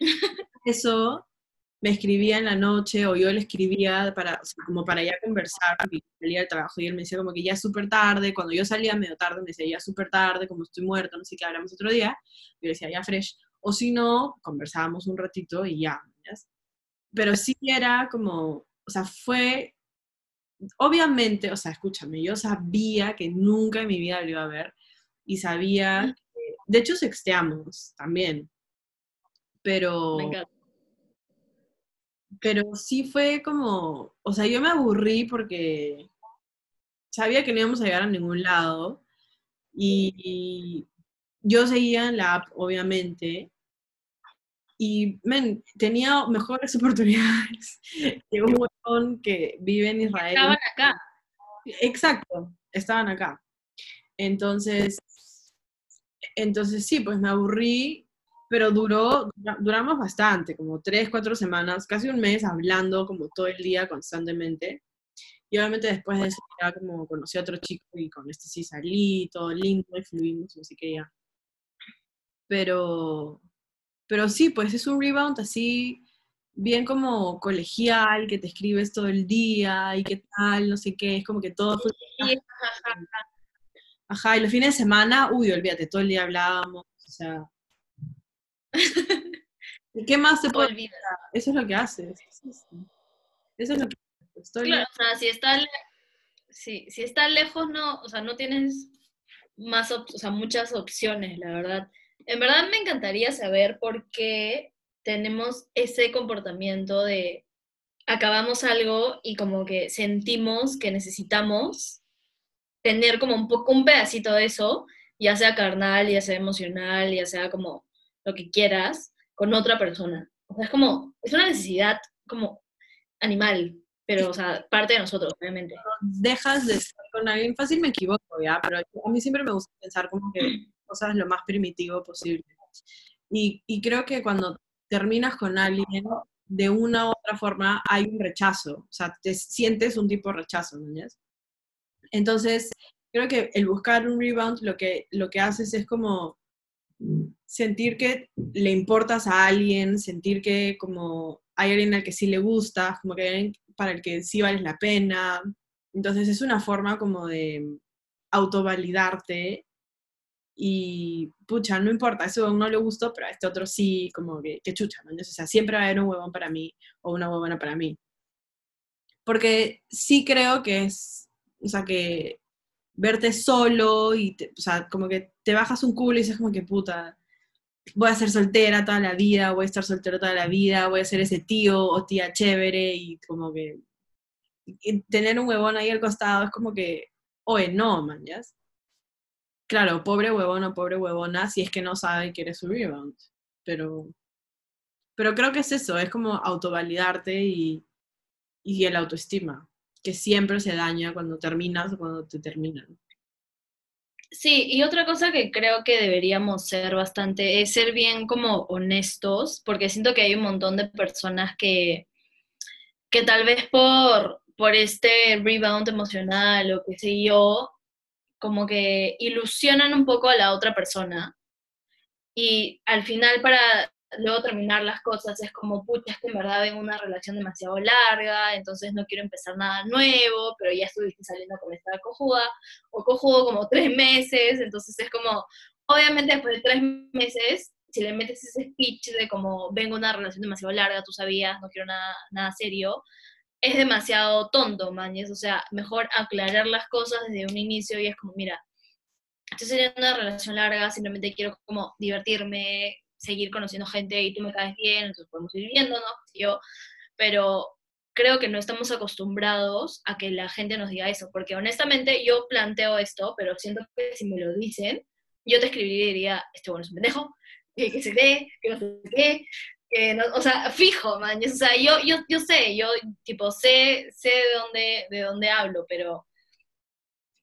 Eso me escribía en la noche o yo le escribía para, como para ya conversar, porque salía del trabajo y él me decía como que ya es súper tarde, cuando yo salía medio tarde me decía ya es súper tarde, como estoy muerto, no sé qué, hablamos otro día, yo decía ya fresh, o si no, conversábamos un ratito y ya, pero sí era como, o sea, fue, obviamente, o sea, escúchame, yo sabía que nunca en mi vida lo iba a ver y sabía, de hecho sexteamos también, pero pero sí fue como, o sea, yo me aburrí porque sabía que no íbamos a llegar a ningún lado y yo seguía en la app, obviamente, y tenía mejores oportunidades que un montón que vive en Israel. Estaban acá. Exacto, estaban acá. Entonces, entonces sí, pues me aburrí pero duró, duramos bastante, como tres, cuatro semanas, casi un mes hablando como todo el día constantemente. Y obviamente después de eso ya como conocí a otro chico y con este sí salí, todo lindo y fluimos, así que ya. Pero, pero sí, pues es un rebound así, bien como colegial, que te escribes todo el día y qué tal, no sé qué, es como que todo fue... Ajá, y los fines de semana, uy, olvídate, todo el día hablábamos, o sea, ¿Y qué más te puede. Eso es lo que haces. Eso es lo que estoy Claro, o sea, si está, si, si está lejos, no, o sea, no tienes más, o sea, muchas opciones, la verdad. En verdad me encantaría saber por qué tenemos ese comportamiento de acabamos algo y como que sentimos que necesitamos tener como un poco un pedacito de eso, ya sea carnal, ya sea emocional, ya sea como lo que quieras, con otra persona. O sea, es como, es una necesidad como animal, pero, o sea, parte de nosotros, obviamente. dejas de estar con alguien, fácil me equivoco, ¿ya? Pero a mí siempre me gusta pensar como que cosas lo más primitivo posible. Y, y creo que cuando terminas con alguien, de una u otra forma hay un rechazo, o sea, te sientes un tipo de rechazo, ¿no? Entonces, creo que el buscar un rebound lo que, lo que haces es como sentir que le importas a alguien, sentir que como hay alguien al que sí le gusta, como que hay alguien para el que sí vales la pena. Entonces es una forma como de autovalidarte y pucha, no importa, eso a uno le gustó, pero a este otro sí, como que, que chucha, ¿no? Entonces, o sea, siempre va a haber un huevón para mí o una huevona para mí. Porque sí creo que es, o sea, que verte solo y, te- o sea, como que te bajas un culo y dices como que puta, voy a ser soltera toda la vida, voy a estar soltero toda la vida, voy a ser ese tío o tía chévere y como que tener un huevón ahí al costado es como que, oye, no, man, ¿ya? Claro, pobre huevón o pobre huevona si es que no sabe que eres su rebound, pero, pero creo que es eso, es como autovalidarte y, y el autoestima, que siempre se daña cuando terminas o cuando te terminan. Sí, y otra cosa que creo que deberíamos ser bastante es ser bien como honestos, porque siento que hay un montón de personas que, que tal vez por, por este rebound emocional o qué sé yo, como que ilusionan un poco a la otra persona y al final para luego terminar las cosas es como, pucha, es que en verdad vengo una relación demasiado larga, entonces no quiero empezar nada nuevo, pero ya estuviste saliendo con esta cojuda, o cojudo como tres meses, entonces es como, obviamente después de tres meses, si le metes ese speech de como, vengo una relación demasiado larga, tú sabías, no quiero nada, nada serio, es demasiado tonto, mañez, o sea, mejor aclarar las cosas desde un inicio y es como, mira, estoy teniendo una relación larga, simplemente quiero como divertirme, seguir conociendo gente y tú me caes bien, entonces podemos ir viendo, ¿no? Yo, pero creo que no estamos acostumbrados a que la gente nos diga eso, porque honestamente yo planteo esto, pero siento que si me lo dicen, yo te escribiría y diría, este bueno es un pendejo, que, se cree, que no sé qué, que no, o sea, fijo, man, o sea, yo, yo, yo sé, yo tipo sé, sé de dónde, de dónde hablo, pero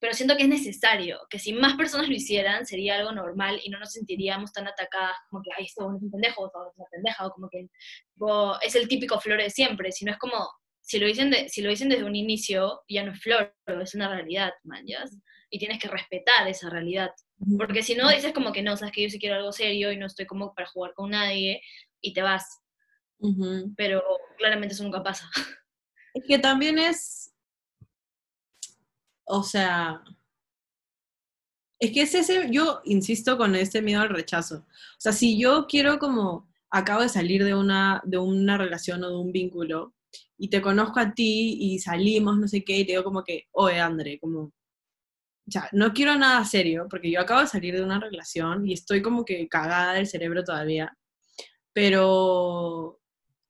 pero siento que es necesario, que si más personas lo hicieran sería algo normal y no nos sentiríamos tan atacadas como que, ay, esto es un pendejo, esto es una pendeja, o como que es el típico flor de siempre, sino es como, si lo, dicen de, si lo dicen desde un inicio, ya no es flor, es una realidad, man. Y tienes que respetar esa realidad. Porque si no, dices como que no, sabes que yo sí quiero algo serio y no estoy como para jugar con nadie y te vas. Ujú. Pero claramente eso nunca pasa. Es que también es, o sea, es que es ese, yo insisto con este miedo al rechazo. O sea, si yo quiero como, acabo de salir de una, de una relación o de un vínculo y te conozco a ti y salimos, no sé qué, y te digo como que, oye, André, como, ya, no quiero nada serio, porque yo acabo de salir de una relación y estoy como que cagada del cerebro todavía, pero,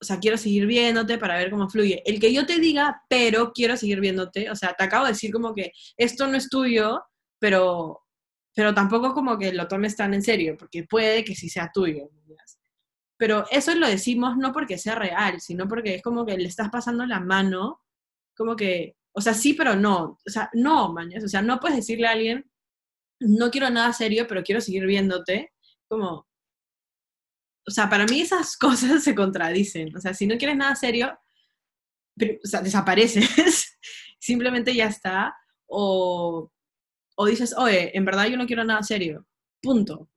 o sea, quiero seguir viéndote para ver cómo fluye. El que yo te diga, pero quiero seguir viéndote, o sea, te acabo de decir como que esto no es tuyo, pero, pero tampoco como que lo tomes tan en serio, porque puede que sí sea tuyo. Pero eso lo decimos no porque sea real, sino porque es como que le estás pasando la mano, como que, o sea, sí, pero no. O sea, no, mañas. O sea, no puedes decirle a alguien, no quiero nada serio, pero quiero seguir viéndote. Como, o sea, para mí esas cosas se contradicen. O sea, si no quieres nada serio, desapareces, simplemente ya está. O, o dices, oye, en verdad yo no quiero nada serio. Punto.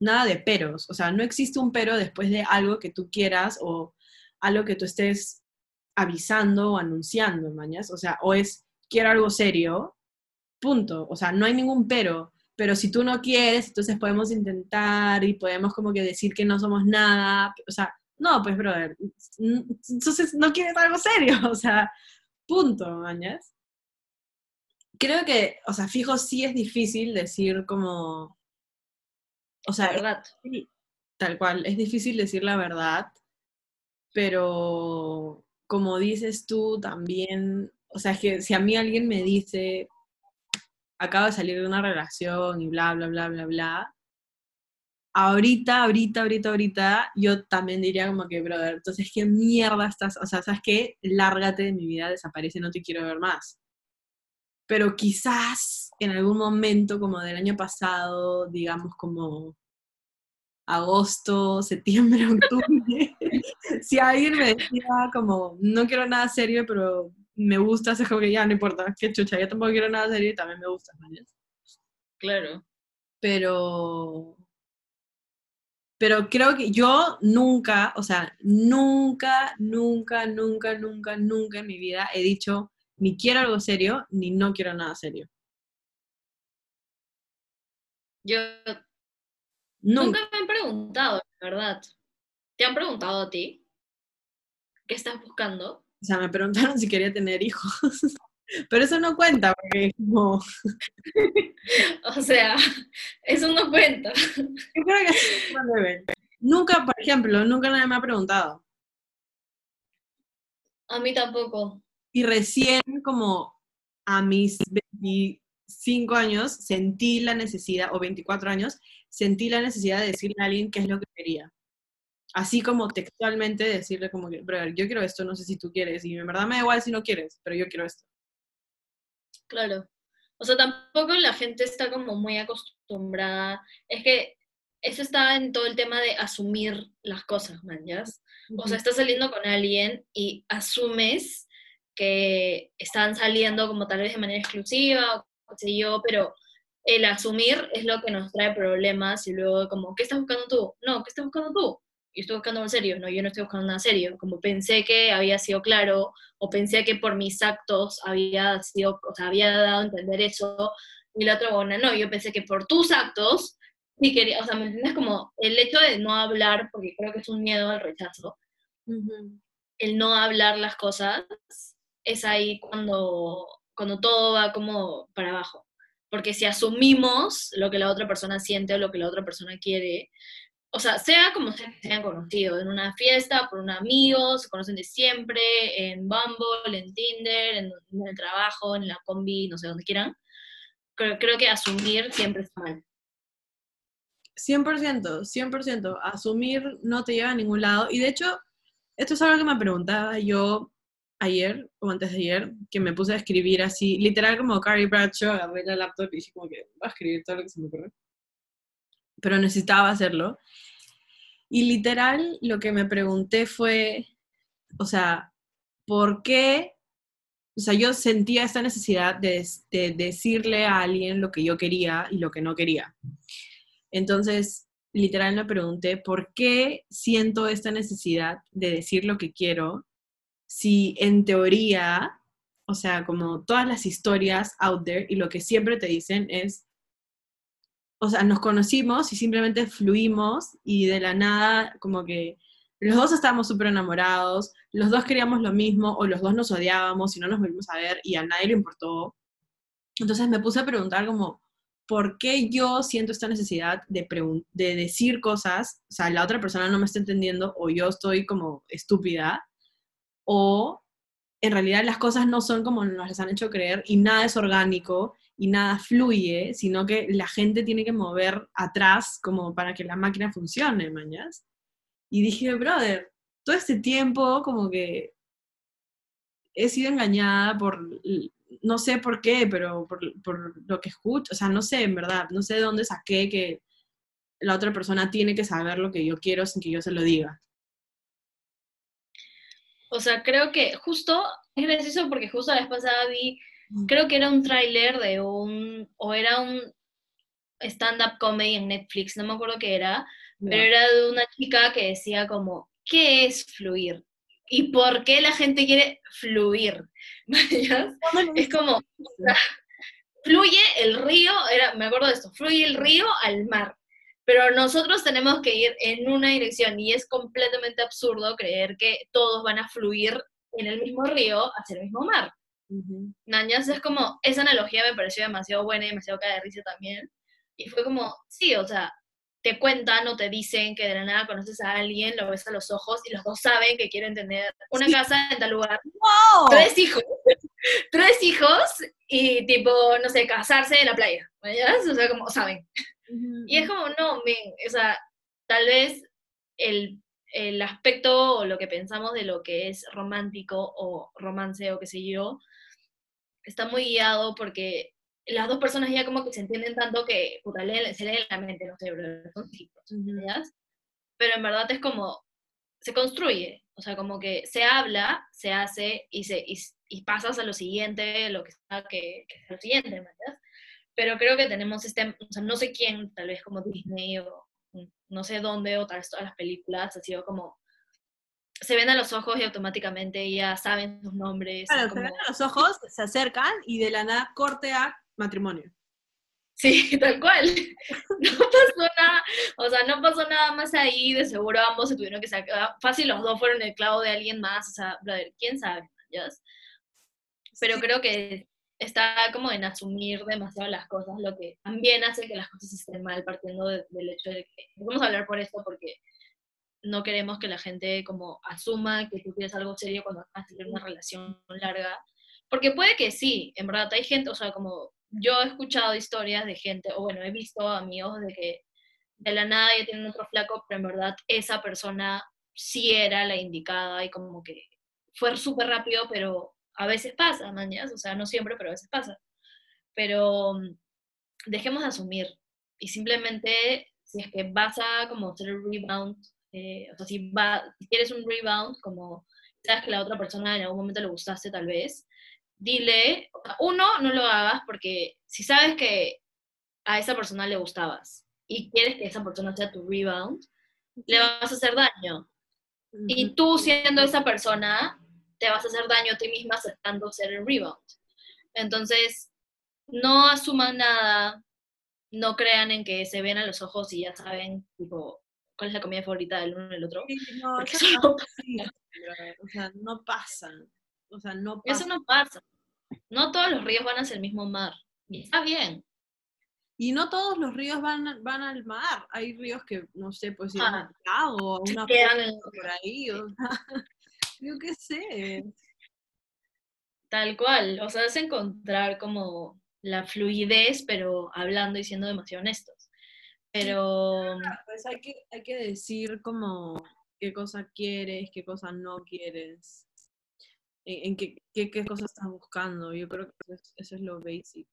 Nada de peros. O sea, no existe un pero después de algo que tú quieras o algo que tú estés avisando o anunciando, mañas. O sea, o es quiero algo serio, punto. O sea, no hay ningún pero. Pero si tú no quieres, entonces podemos intentar y podemos como que decir que no somos nada. O sea, no, pues, brother, entonces no quieres algo serio, o sea, punto, mañas. Creo que, o sea, fijo, sí es difícil decir como, o sea, La verdad. tal cual, es difícil decir la verdad, pero como dices tú también, o sea, es que si a mí alguien me dice, acabo de salir de una relación y bla, bla, bla, bla, bla, ahorita, ahorita, ahorita, ahorita, yo también diría como que, brother, entonces, ¿qué mierda estás? O sea, ¿sabes qué? Lárgate de mi vida, desaparece, no te quiero ver más. Pero quizás en algún momento, como del año pasado, digamos como agosto, septiembre, octubre, si alguien me decía como, no quiero nada serio, pero me gusta, es como que ya no importa, qué chucha, yo tampoco quiero nada serio y también me gusta, ¿no? Claro. pero pero creo que yo nunca, o sea, nunca, nunca, nunca, nunca, nunca en mi vida he dicho ni quiero algo serio, ni no quiero nada serio. Yo Nunca. nunca me han preguntado, la verdad. ¿Te han preguntado a ti? ¿Qué estás buscando? O sea, me preguntaron si quería tener hijos. Pero eso no cuenta, porque es como, O sea, eso no cuenta. yo creo que sí, no deben. Nunca, por ejemplo, nunca nadie me ha preguntado. A mí tampoco. Y recién, como a mis 25 años, sentí la necesidad, o 24 años, sentí la necesidad de decirle a alguien qué es lo que quería. Así como textualmente decirle como que, brother, yo quiero esto, no sé si tú quieres, y en verdad me da igual si no quieres, pero yo quiero esto. Claro. O sea, tampoco la gente está como muy acostumbrada. Es que eso está en todo el tema de asumir las cosas, man, ¿ya? O sea, estás saliendo con alguien y asumes que están saliendo como tal vez de manera exclusiva, o qué sé yo, pero el asumir es lo que nos trae problemas y luego como, ¿qué estás buscando tú? No, ¿qué estás buscando tú? Yo estoy buscando algo serio, no, yo no estoy buscando nada serio. Como pensé que había sido claro o pensé que por mis actos había sido, o sea, había dado a entender eso y la otra buena, no, yo pensé que por tus actos sí quería, o sea, ¿me entiendes? Como el hecho de no hablar, porque creo que es un miedo al rechazo, Ujú. el no hablar las cosas es ahí cuando, cuando todo va como para abajo. Porque si asumimos lo que la otra persona siente o lo que la otra persona quiere, o sea, sea como sea que se hayan conocido, en una fiesta, por un amigo, se conocen de siempre, en Bumble, en Tinder, en, el trabajo, en la combi, no sé, donde quieran, creo, creo que asumir siempre está mal. 100%, 100%. Asumir no te lleva a ningún lado. Y de hecho, esto es algo que me preguntaba yo ayer o antes de ayer, que me puse a escribir así, literal como Carrie Bradshaw, agarré la laptop y dije como que voy a escribir todo lo que se me ocurre. Pero necesitaba hacerlo. Y literal lo que me pregunté fue, o sea, ¿por qué? O sea, yo sentía esta necesidad de, de decirle a alguien lo que yo quería y lo que no quería. Entonces, literal me pregunté, ¿por qué siento esta necesidad de decir lo que quiero si en teoría, o sea, como todas las historias out there y lo que siempre te dicen es, o sea, nos conocimos y simplemente fluimos y de la nada como que los dos estábamos súper enamorados, los dos queríamos lo mismo o los dos nos odiábamos y no nos volvimos a ver y a nadie le importó. Entonces me puse a preguntar como, ¿por qué yo siento esta necesidad de, de decir cosas? O sea, la otra persona no me está entendiendo o yo estoy como estúpida o en realidad las cosas no son como nos las han hecho creer y nada es orgánico y nada fluye, sino que la gente tiene que mover atrás como para que la máquina funcione, mañas. Y dije, brother, todo este tiempo como que he sido engañada por, no sé por qué, pero por, por lo que escucho, o sea, no sé, en verdad, no sé de dónde saqué que la otra persona tiene que saber lo que yo quiero sin que yo se lo diga. O sea, creo que justo, es gracioso porque justo la vez pasada vi, creo que era un tráiler de un, o era un stand-up comedy en Netflix, no me acuerdo qué era, pero era de una chica que decía como, ¿qué es fluir? ¿Y por qué la gente quiere fluir? Es como, fluye el río, era, me acuerdo de esto, fluye el río al mar, pero nosotros tenemos que ir en una dirección y es completamente absurdo creer que todos van a fluir en el mismo río hacia el mismo mar. Ujú. Nañas es como, esa analogía me pareció demasiado buena y demasiado cae de risa también. Y fue como, sí, o sea, te cuentan o te dicen que de la nada conoces a alguien, lo ves a los ojos y los dos saben que quieren tener una Sí. casa en tal lugar, ¡Wow! tres hijos, tres hijos y tipo, no sé, casarse en la playa, ¿verdad? O sea, como saben. Ujú, Y es como, no, men, o sea, tal vez el, el aspecto o lo que pensamos de lo que es romántico o romance o qué sé yo, está muy guiado porque las dos personas ya como que se entienden tanto que, puta, leen- se leen la mente, no sé, bro, son chicos. ¿verdad? Pero en verdad es como, se construye, o sea, como que se habla, se hace y, se, y, y pasas a lo siguiente, lo que sea que, que sea lo siguiente. Pero creo que tenemos este, o sea, no sé quién, tal vez como Disney o no sé dónde, o tal vez todas las películas, ha sido como, se ven a los ojos y automáticamente ya saben sus nombres. Claro, se ven a los ojos, se acercan y de la nada corte a matrimonio. Sí, tal cual. No pasó nada, o sea, no pasó nada más ahí, de seguro ambos se tuvieron que sacar, fácil los dos fueron el clavo de alguien más, o sea, brother, quién sabe, ¿ya? Pero Sí. creo que está como en asumir demasiado las cosas, lo que también hace que las cosas estén mal, partiendo de- del hecho de que, vamos a hablar por esto porque no queremos que la gente como asuma que tú quieres algo serio cuando vas a tener una relación larga, porque puede que sí, en verdad hay gente, o sea, como yo he escuchado historias de gente, o bueno, he visto amigos de que de la nada ya tienen otro flaco, pero en verdad esa persona sí era la indicada y como que fue súper rápido, pero a veces pasa, mañas, o sea, no siempre, pero a veces pasa. Pero mm, dejemos de asumir y simplemente si es que vas a como hacer el rebound, eh, o sea, si, va, si quieres un rebound, como sabes que la otra persona en algún momento le gustaste tal vez, dile, uno, no lo hagas porque si sabes que a esa persona le gustabas y quieres que esa persona sea tu rebound, le vas a hacer daño. Y tú siendo esa persona, te vas a hacer daño a ti misma aceptando ser el rebound. Entonces, no asuman nada, no crean en que se ven a los ojos y ya saben, tipo, cuál es la comida favorita del uno y del otro. Sí, no, eso eso no brother. O sea, no pasa. O sea, no eso pasa. no pasa. No todos los ríos van hacia el mismo mar. Y está bien. Y no todos los ríos van, van al mar. Hay ríos que, no sé, pues ir a Ah, un lago, a una quedan por ahí. O sea, yo qué sé. Tal cual. O sea, es encontrar como la fluidez, pero hablando y siendo demasiado honestos. Pero Pues hay que, hay que decir como qué cosa quieres, qué cosa no quieres, en, en qué, qué, qué cosa estás buscando. Yo creo que eso es, eso es lo basic.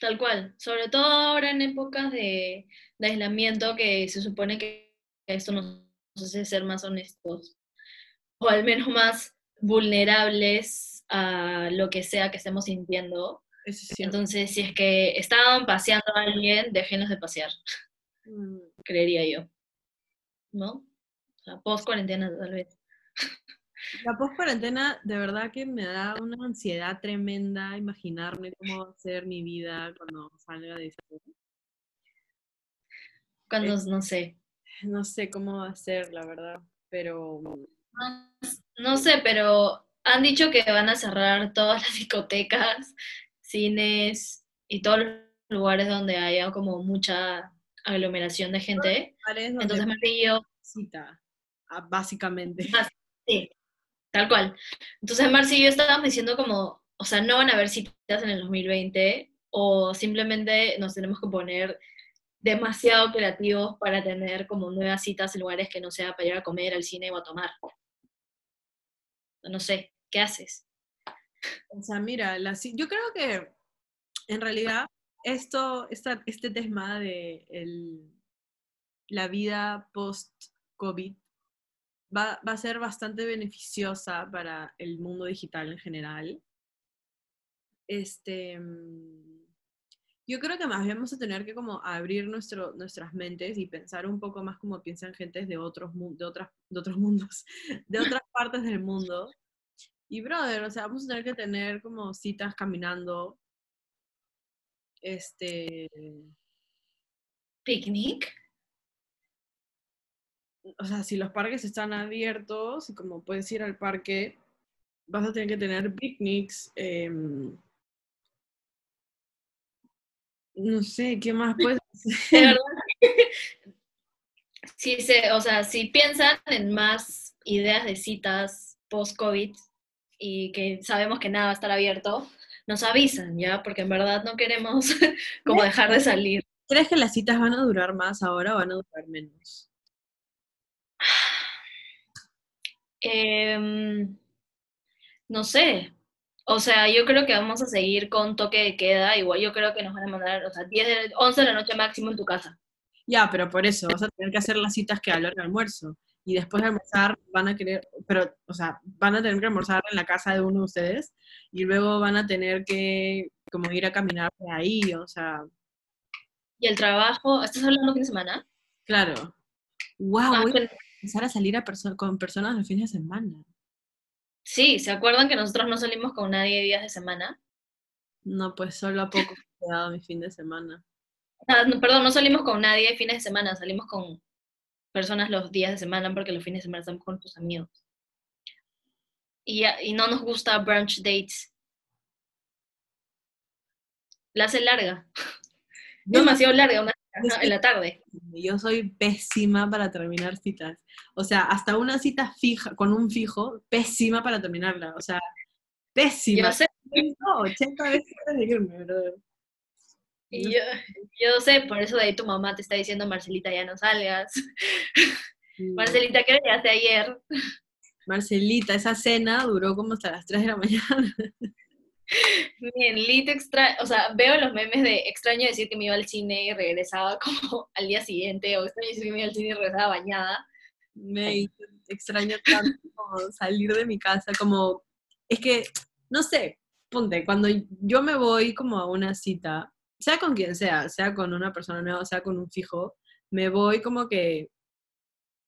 Tal cual, sobre todo ahora en épocas de, de aislamiento que se supone que esto nos hace ser más honestos o al menos más vulnerables a lo que sea que estemos sintiendo. Eso es cierto. Entonces, si es que estaban paseando a alguien, déjenos de pasear, Mm, creería yo. ¿No? O sea, post cuarentena tal vez. La post cuarentena de verdad que me da una ansiedad tremenda imaginarme cómo va a ser mi vida cuando salga de esto. Cuando, no sé. No sé cómo va a ser, la verdad, pero No sé, pero han dicho que van a cerrar todas las discotecas, cines y todos los lugares donde haya como mucha aglomeración de gente. Entonces y yo, cita, ah, básicamente. ah, sí, tal cual. Entonces Marci y yo estábamos diciendo como, o sea, no van a haber citas en el 2020 o simplemente nos tenemos que poner demasiado creativos para tener como nuevas citas en lugares que no sea para ir a comer, al cine o a tomar. No sé, ¿qué haces? O sea, mira, yo creo que en realidad esto, esta, este tema de el- la vida post-COVID va, va a ser bastante beneficiosa para el mundo digital en general. Este, mm, yo creo que más vamos a tener que como abrir nuestro, nuestras mentes y pensar un poco más como piensan gentes de otros, de otras, de otros mundos, de otras partes del mundo. Y brother, o sea, vamos a tener que tener como citas caminando. Este. ¿Picnic? O sea, si los parques están abiertos, como puedes ir al parque, vas a tener que tener picnics. em, no sé, ¿qué más puedes De hacer? Si se, o sea, si piensan en más ideas de citas post-COVID y que sabemos que nada va a estar abierto, nos avisan, ¿ya? Porque en verdad no queremos como dejar de salir. ¿Crees que las citas van a durar más ahora o van a durar menos? Em, no sé. O sea, yo creo que vamos a seguir con toque de queda. Igual yo creo que nos van a mandar, o sea, 10 de, 11 de la noche máximo en tu casa. Ya, pero por eso vas a tener que hacer las citas que a la hora del almuerzo. Y después de almorzar van a querer, pero, o sea, van a tener que almorzar en la casa de uno de ustedes y luego van a tener que como ir a caminar por ahí, o sea, Y el trabajo, ¿estás hablando fin de semana? claro. Wow, Ah, voy a que- empezar a salir a perso- con personas los fines de semana. sí, ¿se acuerdan que nosotros no salimos con nadie días de semana? No, pues solo a poco he quedado mi fin de semana. Ah, no, perdón, no salimos con nadie fines de semana, salimos con personas los días de semana porque los fines de semana estamos con tus amigos. Y, no nos gusta brunch dates. La hace larga, Yo, demasiado larga, una en la tarde. yo soy pésima para terminar citas. O sea, hasta una cita fija, con un fijo, pésima para terminarla. O sea, pésima. Yo sé, No, 80 veces antes de irme, brother. Y yo, yo sé, por eso de ahí tu mamá te está diciendo, Marcelita, ya no salgas. Marcelita, ¿qué llegaste ayer? Marcelita, esa cena duró como hasta las 3 de la mañana. Bien, lit extra, o sea, veo los memes de extraño decir que me iba al cine y regresaba como al día siguiente, o extraño decir que me iba al cine y regresaba bañada. Me extraño tanto como salir de mi casa, como, es que, no sé, ponte, cuando yo me voy como a una cita, sea con quien sea, sea con una persona nueva, sea con un fijo, me voy como que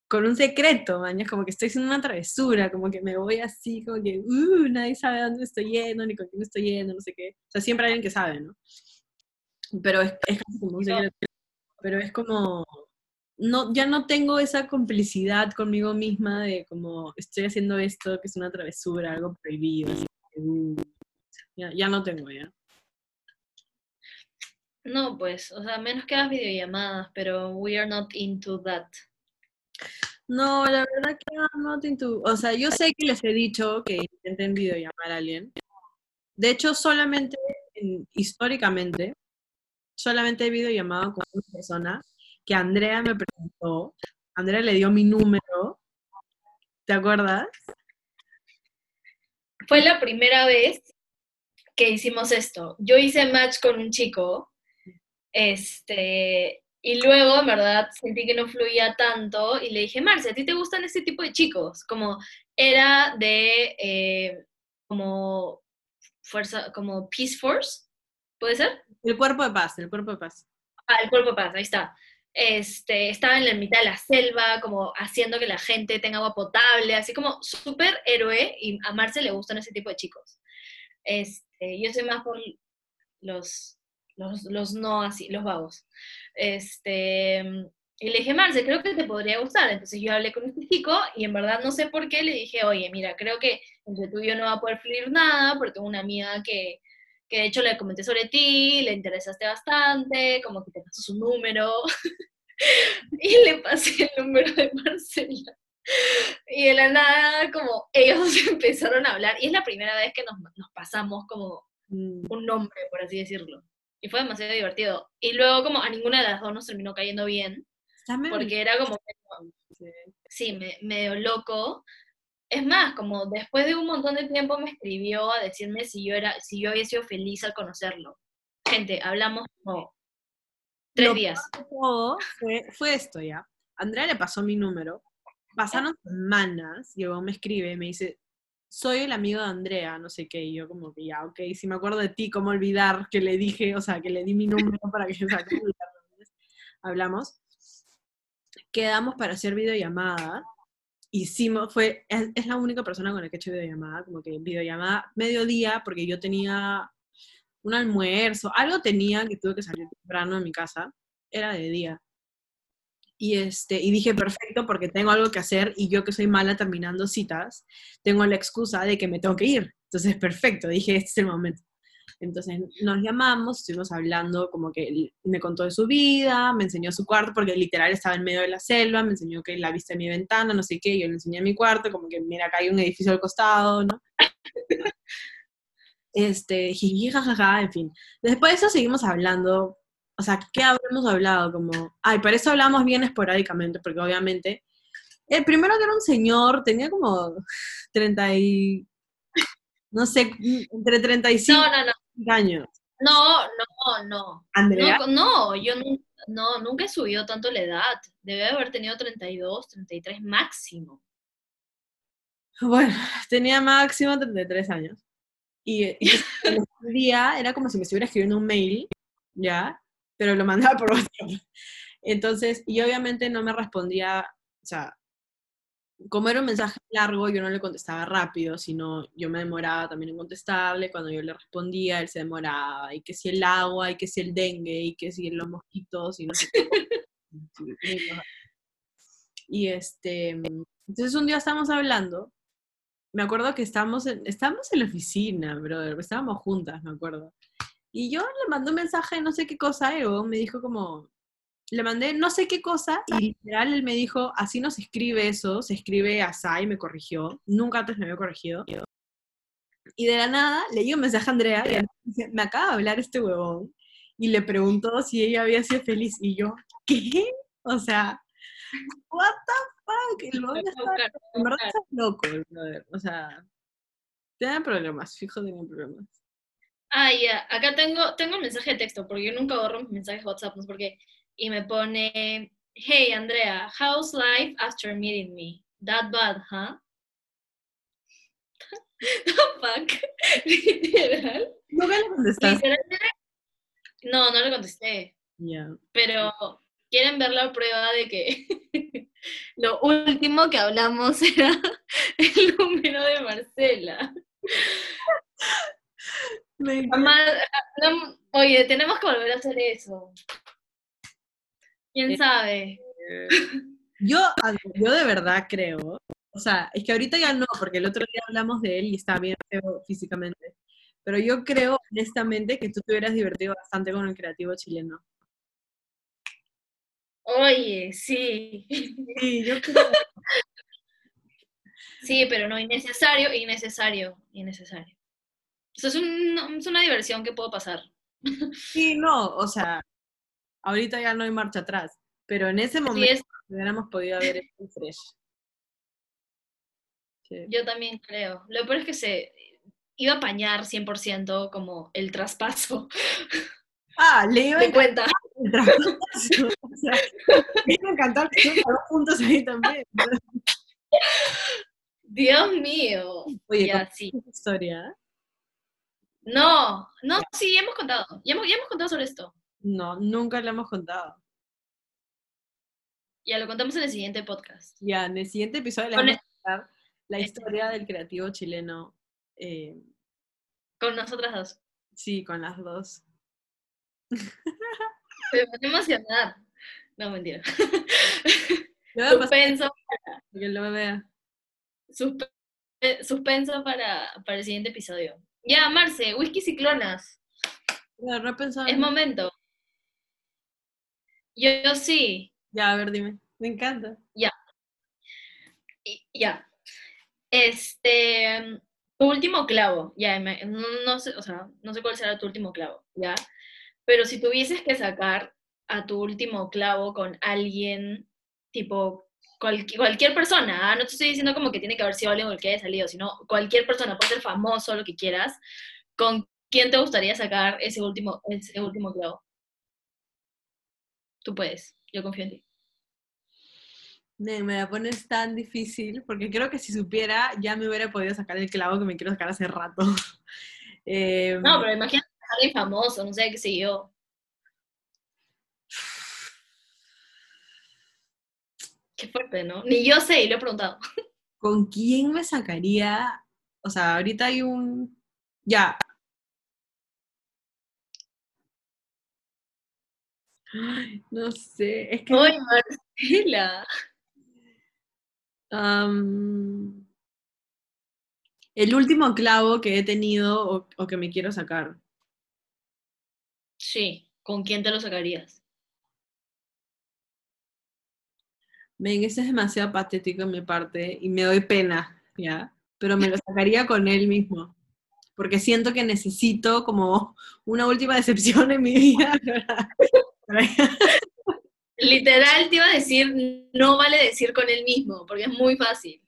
con un secreto, man, es como que estoy haciendo una travesura, como que me voy así, como que, uh, nadie sabe a dónde estoy yendo, ni con quién estoy yendo, no sé qué. O sea, siempre hay alguien que sabe, ¿no? Pero es, es como un secreto. Pero es como, no, ya no tengo esa complicidad conmigo misma de como, estoy haciendo esto, que es una travesura, algo prohibido. así uh, ya, ya no tengo ya. No, pues, o sea, menos que hagas videollamadas, pero we are not into that. No, la verdad que I'm not into- O sea, yo sé que les he dicho que intenten videollamar a alguien. De hecho, solamente, en- históricamente, solamente he videollamado con una persona que Andrea me presentó. Andrea le dio mi número. ¿Te acuerdas? Fue la primera vez que hicimos esto. Yo hice match con un chico, este, y luego, en verdad, sentí que no fluía tanto y le dije, Marce, ¿a ti te gustan este tipo de chicos? Como era de, eh, como, fuerza, como Peace Force, ¿puede ser? El cuerpo de paz, el cuerpo de paz. Ah, el cuerpo de paz, ahí está. Este, estaba en la mitad de la selva, como haciendo que la gente tenga agua potable, así como súper héroe, y a Marce le gustan ese tipo de chicos. Este, yo soy más por los, los, los no así, los vagos. Este, y le dije, Marce, creo que te podría gustar. Entonces yo hablé con este chico y en verdad no sé por qué le dije, oye, mira, creo que entre tú y yo no va a poder fluir nada, porque tengo una amiga que, que de hecho le comenté sobre ti, le interesaste bastante, como que te pasó su número. y le pasé el número de Marcela. Y de la nada, como ellos empezaron a hablar, y es la primera vez que nos, nos pasamos como Mm, un nombre, por así decirlo. Y fue demasiado divertido. Y luego como a ninguna de las dos nos terminó cayendo bien, porque era como, sí, me, medio loco. Es más, como después de un montón de tiempo me escribió a decirme si yo, era, si yo había sido feliz al conocerlo. Gente, hablamos como tres Lo días. todo fue, fue esto ya. Andrea le pasó mi número. Pasaron semanas y luego me escribe y me dice, soy el amigo de Andrea, no sé qué. Y yo como que ya, ok, si me acuerdo de ti, ¿cómo olvidar que le dije, o sea, que le di mi número para que, o sea, Hablamos. Quedamos para hacer videollamada. Hicimos, fue, es, es la única persona con la que he hecho videollamada, como que videollamada mediodía, porque yo tenía un almuerzo, algo tenía que tuve que salir temprano de mi casa, era de día. Y, este, y dije, perfecto, porque tengo algo que hacer y yo que soy mala terminando citas, tengo la excusa de que me tengo que ir. Entonces, perfecto, dije, este es el momento. Entonces nos llamamos, estuvimos hablando, como que me contó de su vida, me enseñó su cuarto, porque literal estaba en medio de la selva, me enseñó que la vista de mi ventana, no sé qué, yo le enseñé mi cuarto, como que mira, acá hay un edificio al costado, ¿no? este, jiji, jajaja, en fin. Después de eso seguimos hablando, o sea, ¿qué habremos hablado? Como, ay, para eso hablamos bien esporádicamente, porque obviamente, el primero que era un señor, tenía como 30 y, no sé, entre 35 No, no, no. años. No, no, no. Andrea, No, no, yo nu- no, nunca he subido tanto la edad. Debe haber tenido 32, 33 máximo. bueno, tenía máximo 33 años. Y, y el día era como si me estuviera escribiendo un mail, ¿ya? Pero lo mandaba por WhatsApp. Entonces, y obviamente no me respondía, o sea, como era un mensaje largo, yo no le contestaba rápido, sino yo me demoraba también en contestarle. Cuando yo le respondía, él se demoraba. Y que si el agua, y que si el dengue, y que si los mosquitos, y no sé qué. Y este, entonces un día estábamos hablando, me acuerdo que estábamos en, estábamos en la oficina, brother, estábamos juntas, me acuerdo. Y yo le mandé un mensaje, no sé qué cosa, Evo, me dijo como, le mandé no sé qué cosa, y literal él me dijo, así no se escribe eso, se escribe así, y me corrigió, nunca antes me había corregido. Y de la nada leí un mensaje a Andrea, y Andrea dice, me acaba de hablar este huevón, y le preguntó si ella había sido feliz, y yo, ¿qué? O sea, what the fuck, el huevón está en verdad estás loco, brother. O sea, tiene problemas, fijo, tiene problemas. Ah, ya, acá tengo, tengo el mensaje de texto, porque yo nunca borro mis mensajes de WhatsApp, no sé por qué. Y me pone, hey Andrea, how's life after meeting me? That bad, huh? The fuck, literal. ¿No me lo contestaste? No, no le contesté, pero quieren ver la prueba de que lo último que hablamos era el número de Marcela. Mamá, no- oye, tenemos que volver a hacer eso. ¿Quién Eh, sabe? Yo, a ver, yo de verdad creo, o sea, es que ahorita ya no, porque el otro día hablamos de él y está bien feo físicamente, pero yo creo honestamente que tú te hubieras divertido bastante con el creativo chileno. Oye, sí. Sí, yo creo. Sí, pero no innecesario, innecesario, innecesario. Eso es, un- es una diversión que puedo pasar. Sí, no, o sea, ahorita ya no hay marcha atrás, pero en ese momento es, hubiéramos podido haber hecho fresh. Sí. yo también creo. Lo peor es que se iba a apañar 100% como el traspaso Ah, le iba a cuenta. el traspaso, o sea, le iba a encantar que estuvieran juntos ahí también. Dios mío. Oye, Ya, ¿cómo sí. historia? No, no, sí, hemos contado. Ya hemos, ya hemos contado sobre esto. No, nunca le hemos contado. Ya lo contamos en el siguiente podcast. Ya, en el siguiente episodio le vamos a contar la Eh. historia del creativo chileno. eh, Con nosotras dos. sí, con las dos. Me van a emocionar. No, mentira. Voy pasar Suspenso, para que lo vea. suspe- suspenso para, para el siguiente episodio. Ya, Marce, whisky ciclonas. No, no he pensado Es en- momento. Yo, yo sí. Ya, a ver, dime. Me encanta. Y- ya. Este, tu último clavo, ya, no, no sé, o sea, no sé cuál será tu último clavo, ¿ya? Pero si tuvieses que sacar a tu último clavo con alguien, tipo, cual- cualquier persona, ¿ah? no te estoy diciendo como que tiene que haber sido alguien con el que haya salido, sino cualquier persona, puede ser famoso, lo que quieras, ¿con quién te gustaría sacar ese último, ese último clavo? Tú puedes, yo confío en ti. Me la pones tan difícil porque creo que si supiera ya me hubiera podido sacar el clavo que me quiero sacar hace rato. Eh, No, pero imagínate a alguien famoso, no sé qué sé yo. Qué fuerte, ¿no? Ni yo sé y lo he preguntado. ¿Con quién me sacaría? O sea, ahorita hay un... Ya. Ay, no sé, es que... ¡Ay, Marcela! el último clavo que he tenido o, o que me quiero sacar. Sí, ¿con quién te lo sacarías? Ven, eso es demasiado patético en mi parte y me doy pena, ¿ya? Pero me lo sacaría con él mismo. Porque siento que necesito como una última decepción en mi vida. Literal te iba a decir, no vale decir con él mismo, porque es muy fácil.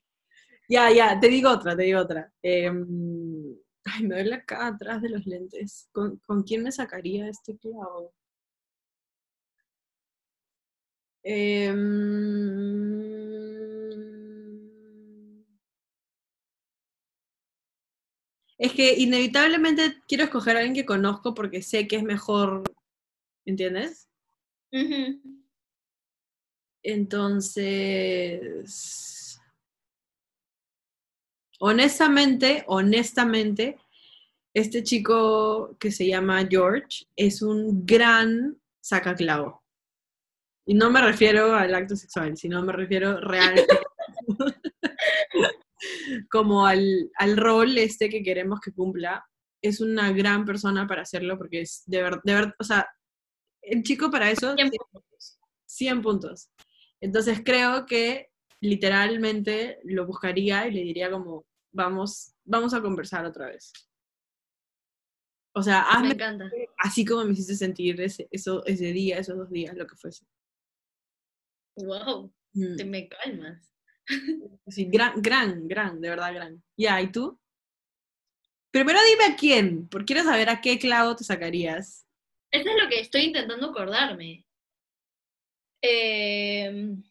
ya, ya, te digo otra, te digo otra. Em, ay, me duele acá atrás de los lentes. ¿Con, con quién me sacaría este clavo? Em, Es que inevitablemente quiero escoger a alguien que conozco porque sé que es mejor, ¿entiendes? Entonces, honestamente, honestamente, este chico que se llama George es un gran sacaclavo. Y no me refiero al acto sexual, sino me refiero realmente como al, al rol este que queremos que cumpla. Es una gran persona para hacerlo porque es de verdad, de ver, o sea, el chico para eso, 100 100 puntos. Entonces creo que literalmente lo buscaría y le diría como, vamos, vamos a conversar otra vez. O sea, Me hazme encanta. así como me hiciste sentir ese, eso, ese día, esos dos días, lo que fuese. Wow, Mm, te me calmas. Sí, gran, gran, gran, de verdad gran. Ya, ¿y tú? Primero dime a quién, porque quiero saber a qué clavo te sacarías. Eso es lo que estoy intentando acordarme. Em,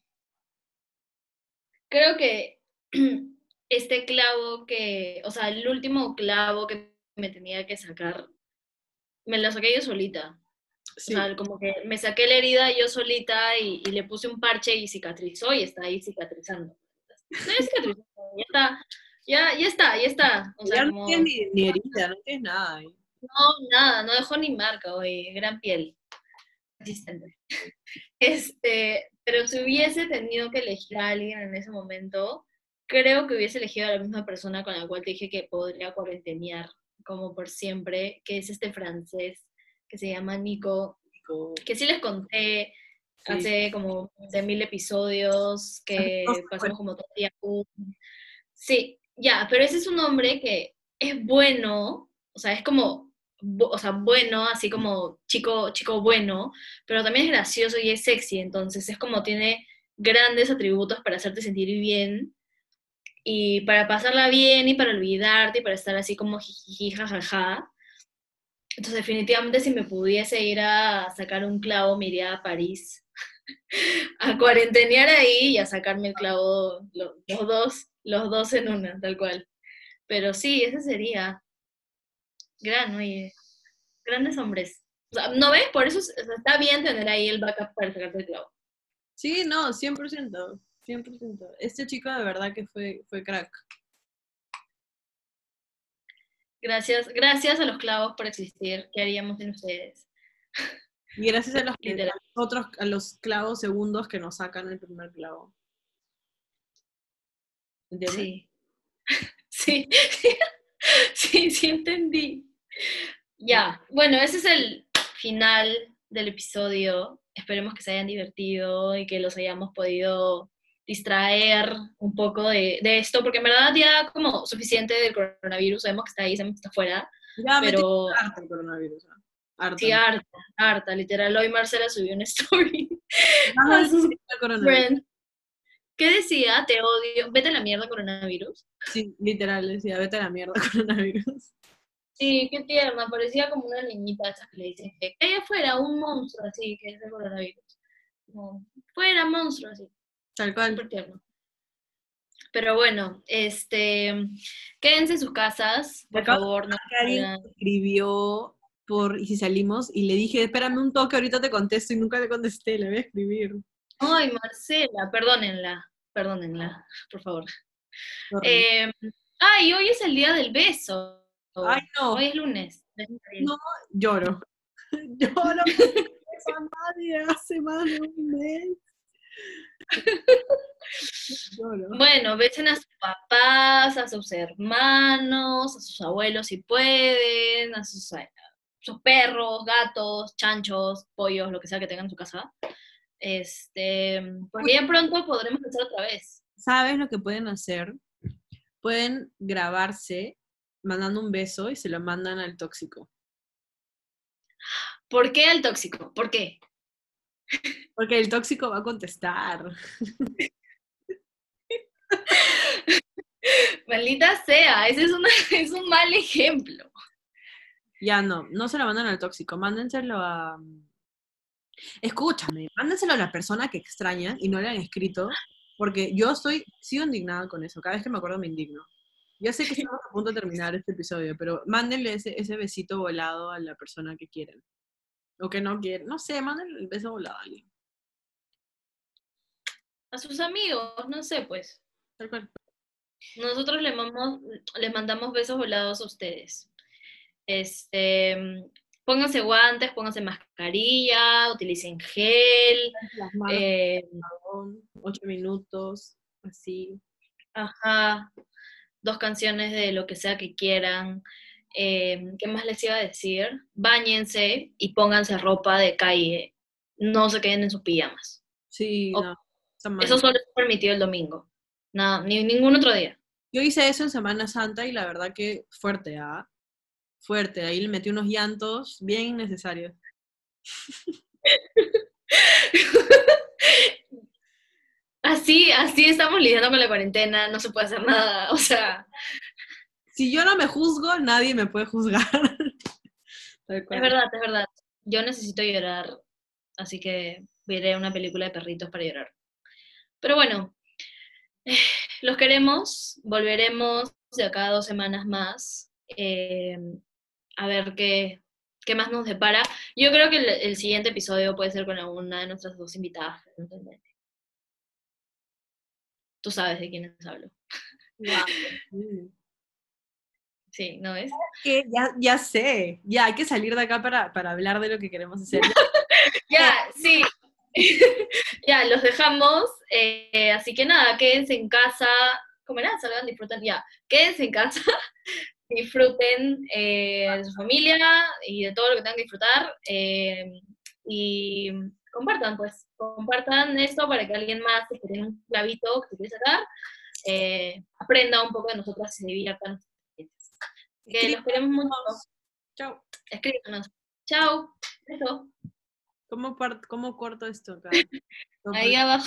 creo que este clavo que, o sea, el último clavo que me tenía que sacar, me lo saqué yo solita. Sí. O sea, como que me saqué la herida yo solita y, y le puse un parche y cicatrizó y está ahí cicatrizando. Está ahí cicatrizando, ya está, ya, ya está, ya está. O sea, ya no tienes ni, ni herida, no tienes nada. No, nada, no dejó ni marca hoy, gran piel. Este, pero si hubiese tenido que elegir a alguien en ese momento, creo que hubiese elegido a la misma persona con la cual te dije que podría cuarentenear como por siempre, que es este francés que se llama Nico, que sí les conté Sí. hace como de mil episodios, que pasamos como todo el día. Sí, ya, pero ese es un hombre que es bueno, o sea, es como, o sea, bueno, así como chico, chico bueno, pero también es gracioso y es sexy, entonces es como tiene grandes atributos para hacerte sentir bien y para pasarla bien y para olvidarte y para estar así como jijiji, jajaja. Entonces, definitivamente, si me pudiese ir a sacar un clavo, me iría a París a cuarentenear ahí y a sacarme el clavo, lo- los dos, los dos en una, tal cual. Pero sí, ese sería. Gran, oye. Grandes hombres. ¿no ves? Por eso está bien tener ahí el backup para sacarte el clavo. Sí, no, 100%, 100%. Este chico de verdad que fue, fue crack. Gracias, gracias a los clavos por existir. ¿Qué haríamos sin ustedes? Y gracias a los, a otros, a los clavos segundos que nos sacan el primer clavo. ¿Entiendes? Sí. Sí, sí, sí entendí. Ya, bueno, ese es el final del episodio. Esperemos que se hayan divertido y que los hayamos podido distraer un poco de, de esto, porque en verdad ya como suficiente del coronavirus, sabemos que está ahí, sabemos que está fuera, Ya me pero tiene harta el coronavirus. ¿ah? Harta. sí, harta, harta, literal. Hoy Marcela subió una story a friends. ¿Qué decía? Te odio, vete a la mierda coronavirus. Sí, literal, decía, vete a la mierda coronavirus. Sí, qué tierna, parecía como una niñita esas que le dicen que allá afuera un monstruo así, que es el coronavirus. Como, fuera monstruo así, Tal cual. súper tierno. Pero bueno, este, quédense en sus casas, por favor, no escribió por y si salimos y le dije, espérame un toque, ahorita te contesto y nunca le contesté, le voy a escribir. Ay, Marcela, perdónenla, perdónenla, por favor. Eh, ay, hoy es el día del beso. Ay, no, Hoy es lunes. No. lloro. Lloro. beso a nadie hace más de un mes. Bueno, besen a sus papás, a sus hermanos, a sus abuelos si pueden, a sus, a sus perros, gatos, chanchos, pollos, lo que sea que tengan en su casa. Este, porque ya pronto podremos empezar otra vez. ¿Sabes lo que pueden hacer? Pueden grabarse mandando un beso y se lo mandan al tóxico. ¿Por qué al tóxico? ¿Por qué? Porque el tóxico va a contestar. Maldita sea, ese es, una, es un mal ejemplo. Ya no, no se lo mandan al tóxico, mándenselo a... Escúchame, mándenselo a la persona que extraña y no le han escrito, porque yo estoy, sigo indignada con eso, cada vez que me acuerdo me indigno. Yo sé que estamos a punto de terminar este episodio, pero mándenle ese, ese besito volado a la persona que quieren. O que no quieren, no sé, mándenle el beso volado a alguien. A sus amigos, no sé, pues. Tal cual. Nosotros les mandamos, les mandamos besos volados a ustedes. Este, pónganse guantes, pónganse mascarilla, utilicen gel. Las manos, eh, ocho minutos, así. ajá, dos canciones de lo que sea que quieran. Eh, ¿Qué más les iba a decir? Báñense y pónganse ropa de calle. No se queden en sus pijamas. Sí, O- no. Eso solo es permitido el domingo. Nada, ni ningún otro día. Yo hice eso en Semana Santa y la verdad que fuerte, ¿ah? Fuerte. Ahí le metí unos llantos bien innecesarios. Así, así estamos lidiando con la cuarentena, no se puede hacer nada. O sea, Si yo no me juzgo, nadie me puede juzgar. Es verdad, es verdad. Yo necesito llorar, así que veré una película de perritos para llorar. Pero bueno, los queremos, volveremos de acá a dos semanas más, eh, a ver qué, qué más nos depara. Yo creo que el, el siguiente episodio puede ser con alguna de nuestras dos invitadas. Tú sabes de quiénes hablo. Guau, sí. ¿no es? Que ya, ya sé. Ya hay que salir de acá para, para hablar de lo que queremos hacer. Ya, sí. ya, los dejamos. eh, así que nada, quédense en casa. Como nada, salgan, disfruten. Ya, quédense en casa. disfruten eh, de su familia y de todo lo que tengan que disfrutar. eh, y compartan, pues. Compartan esto para que alguien más que tiene un clavito que se quiere sacar aprenda un poco de nosotras y se diviertan. Que los queremos mucho. Chao. Escríbanos. Chao. ¿Cómo, ¿Cómo corto esto acá? Ahí abajo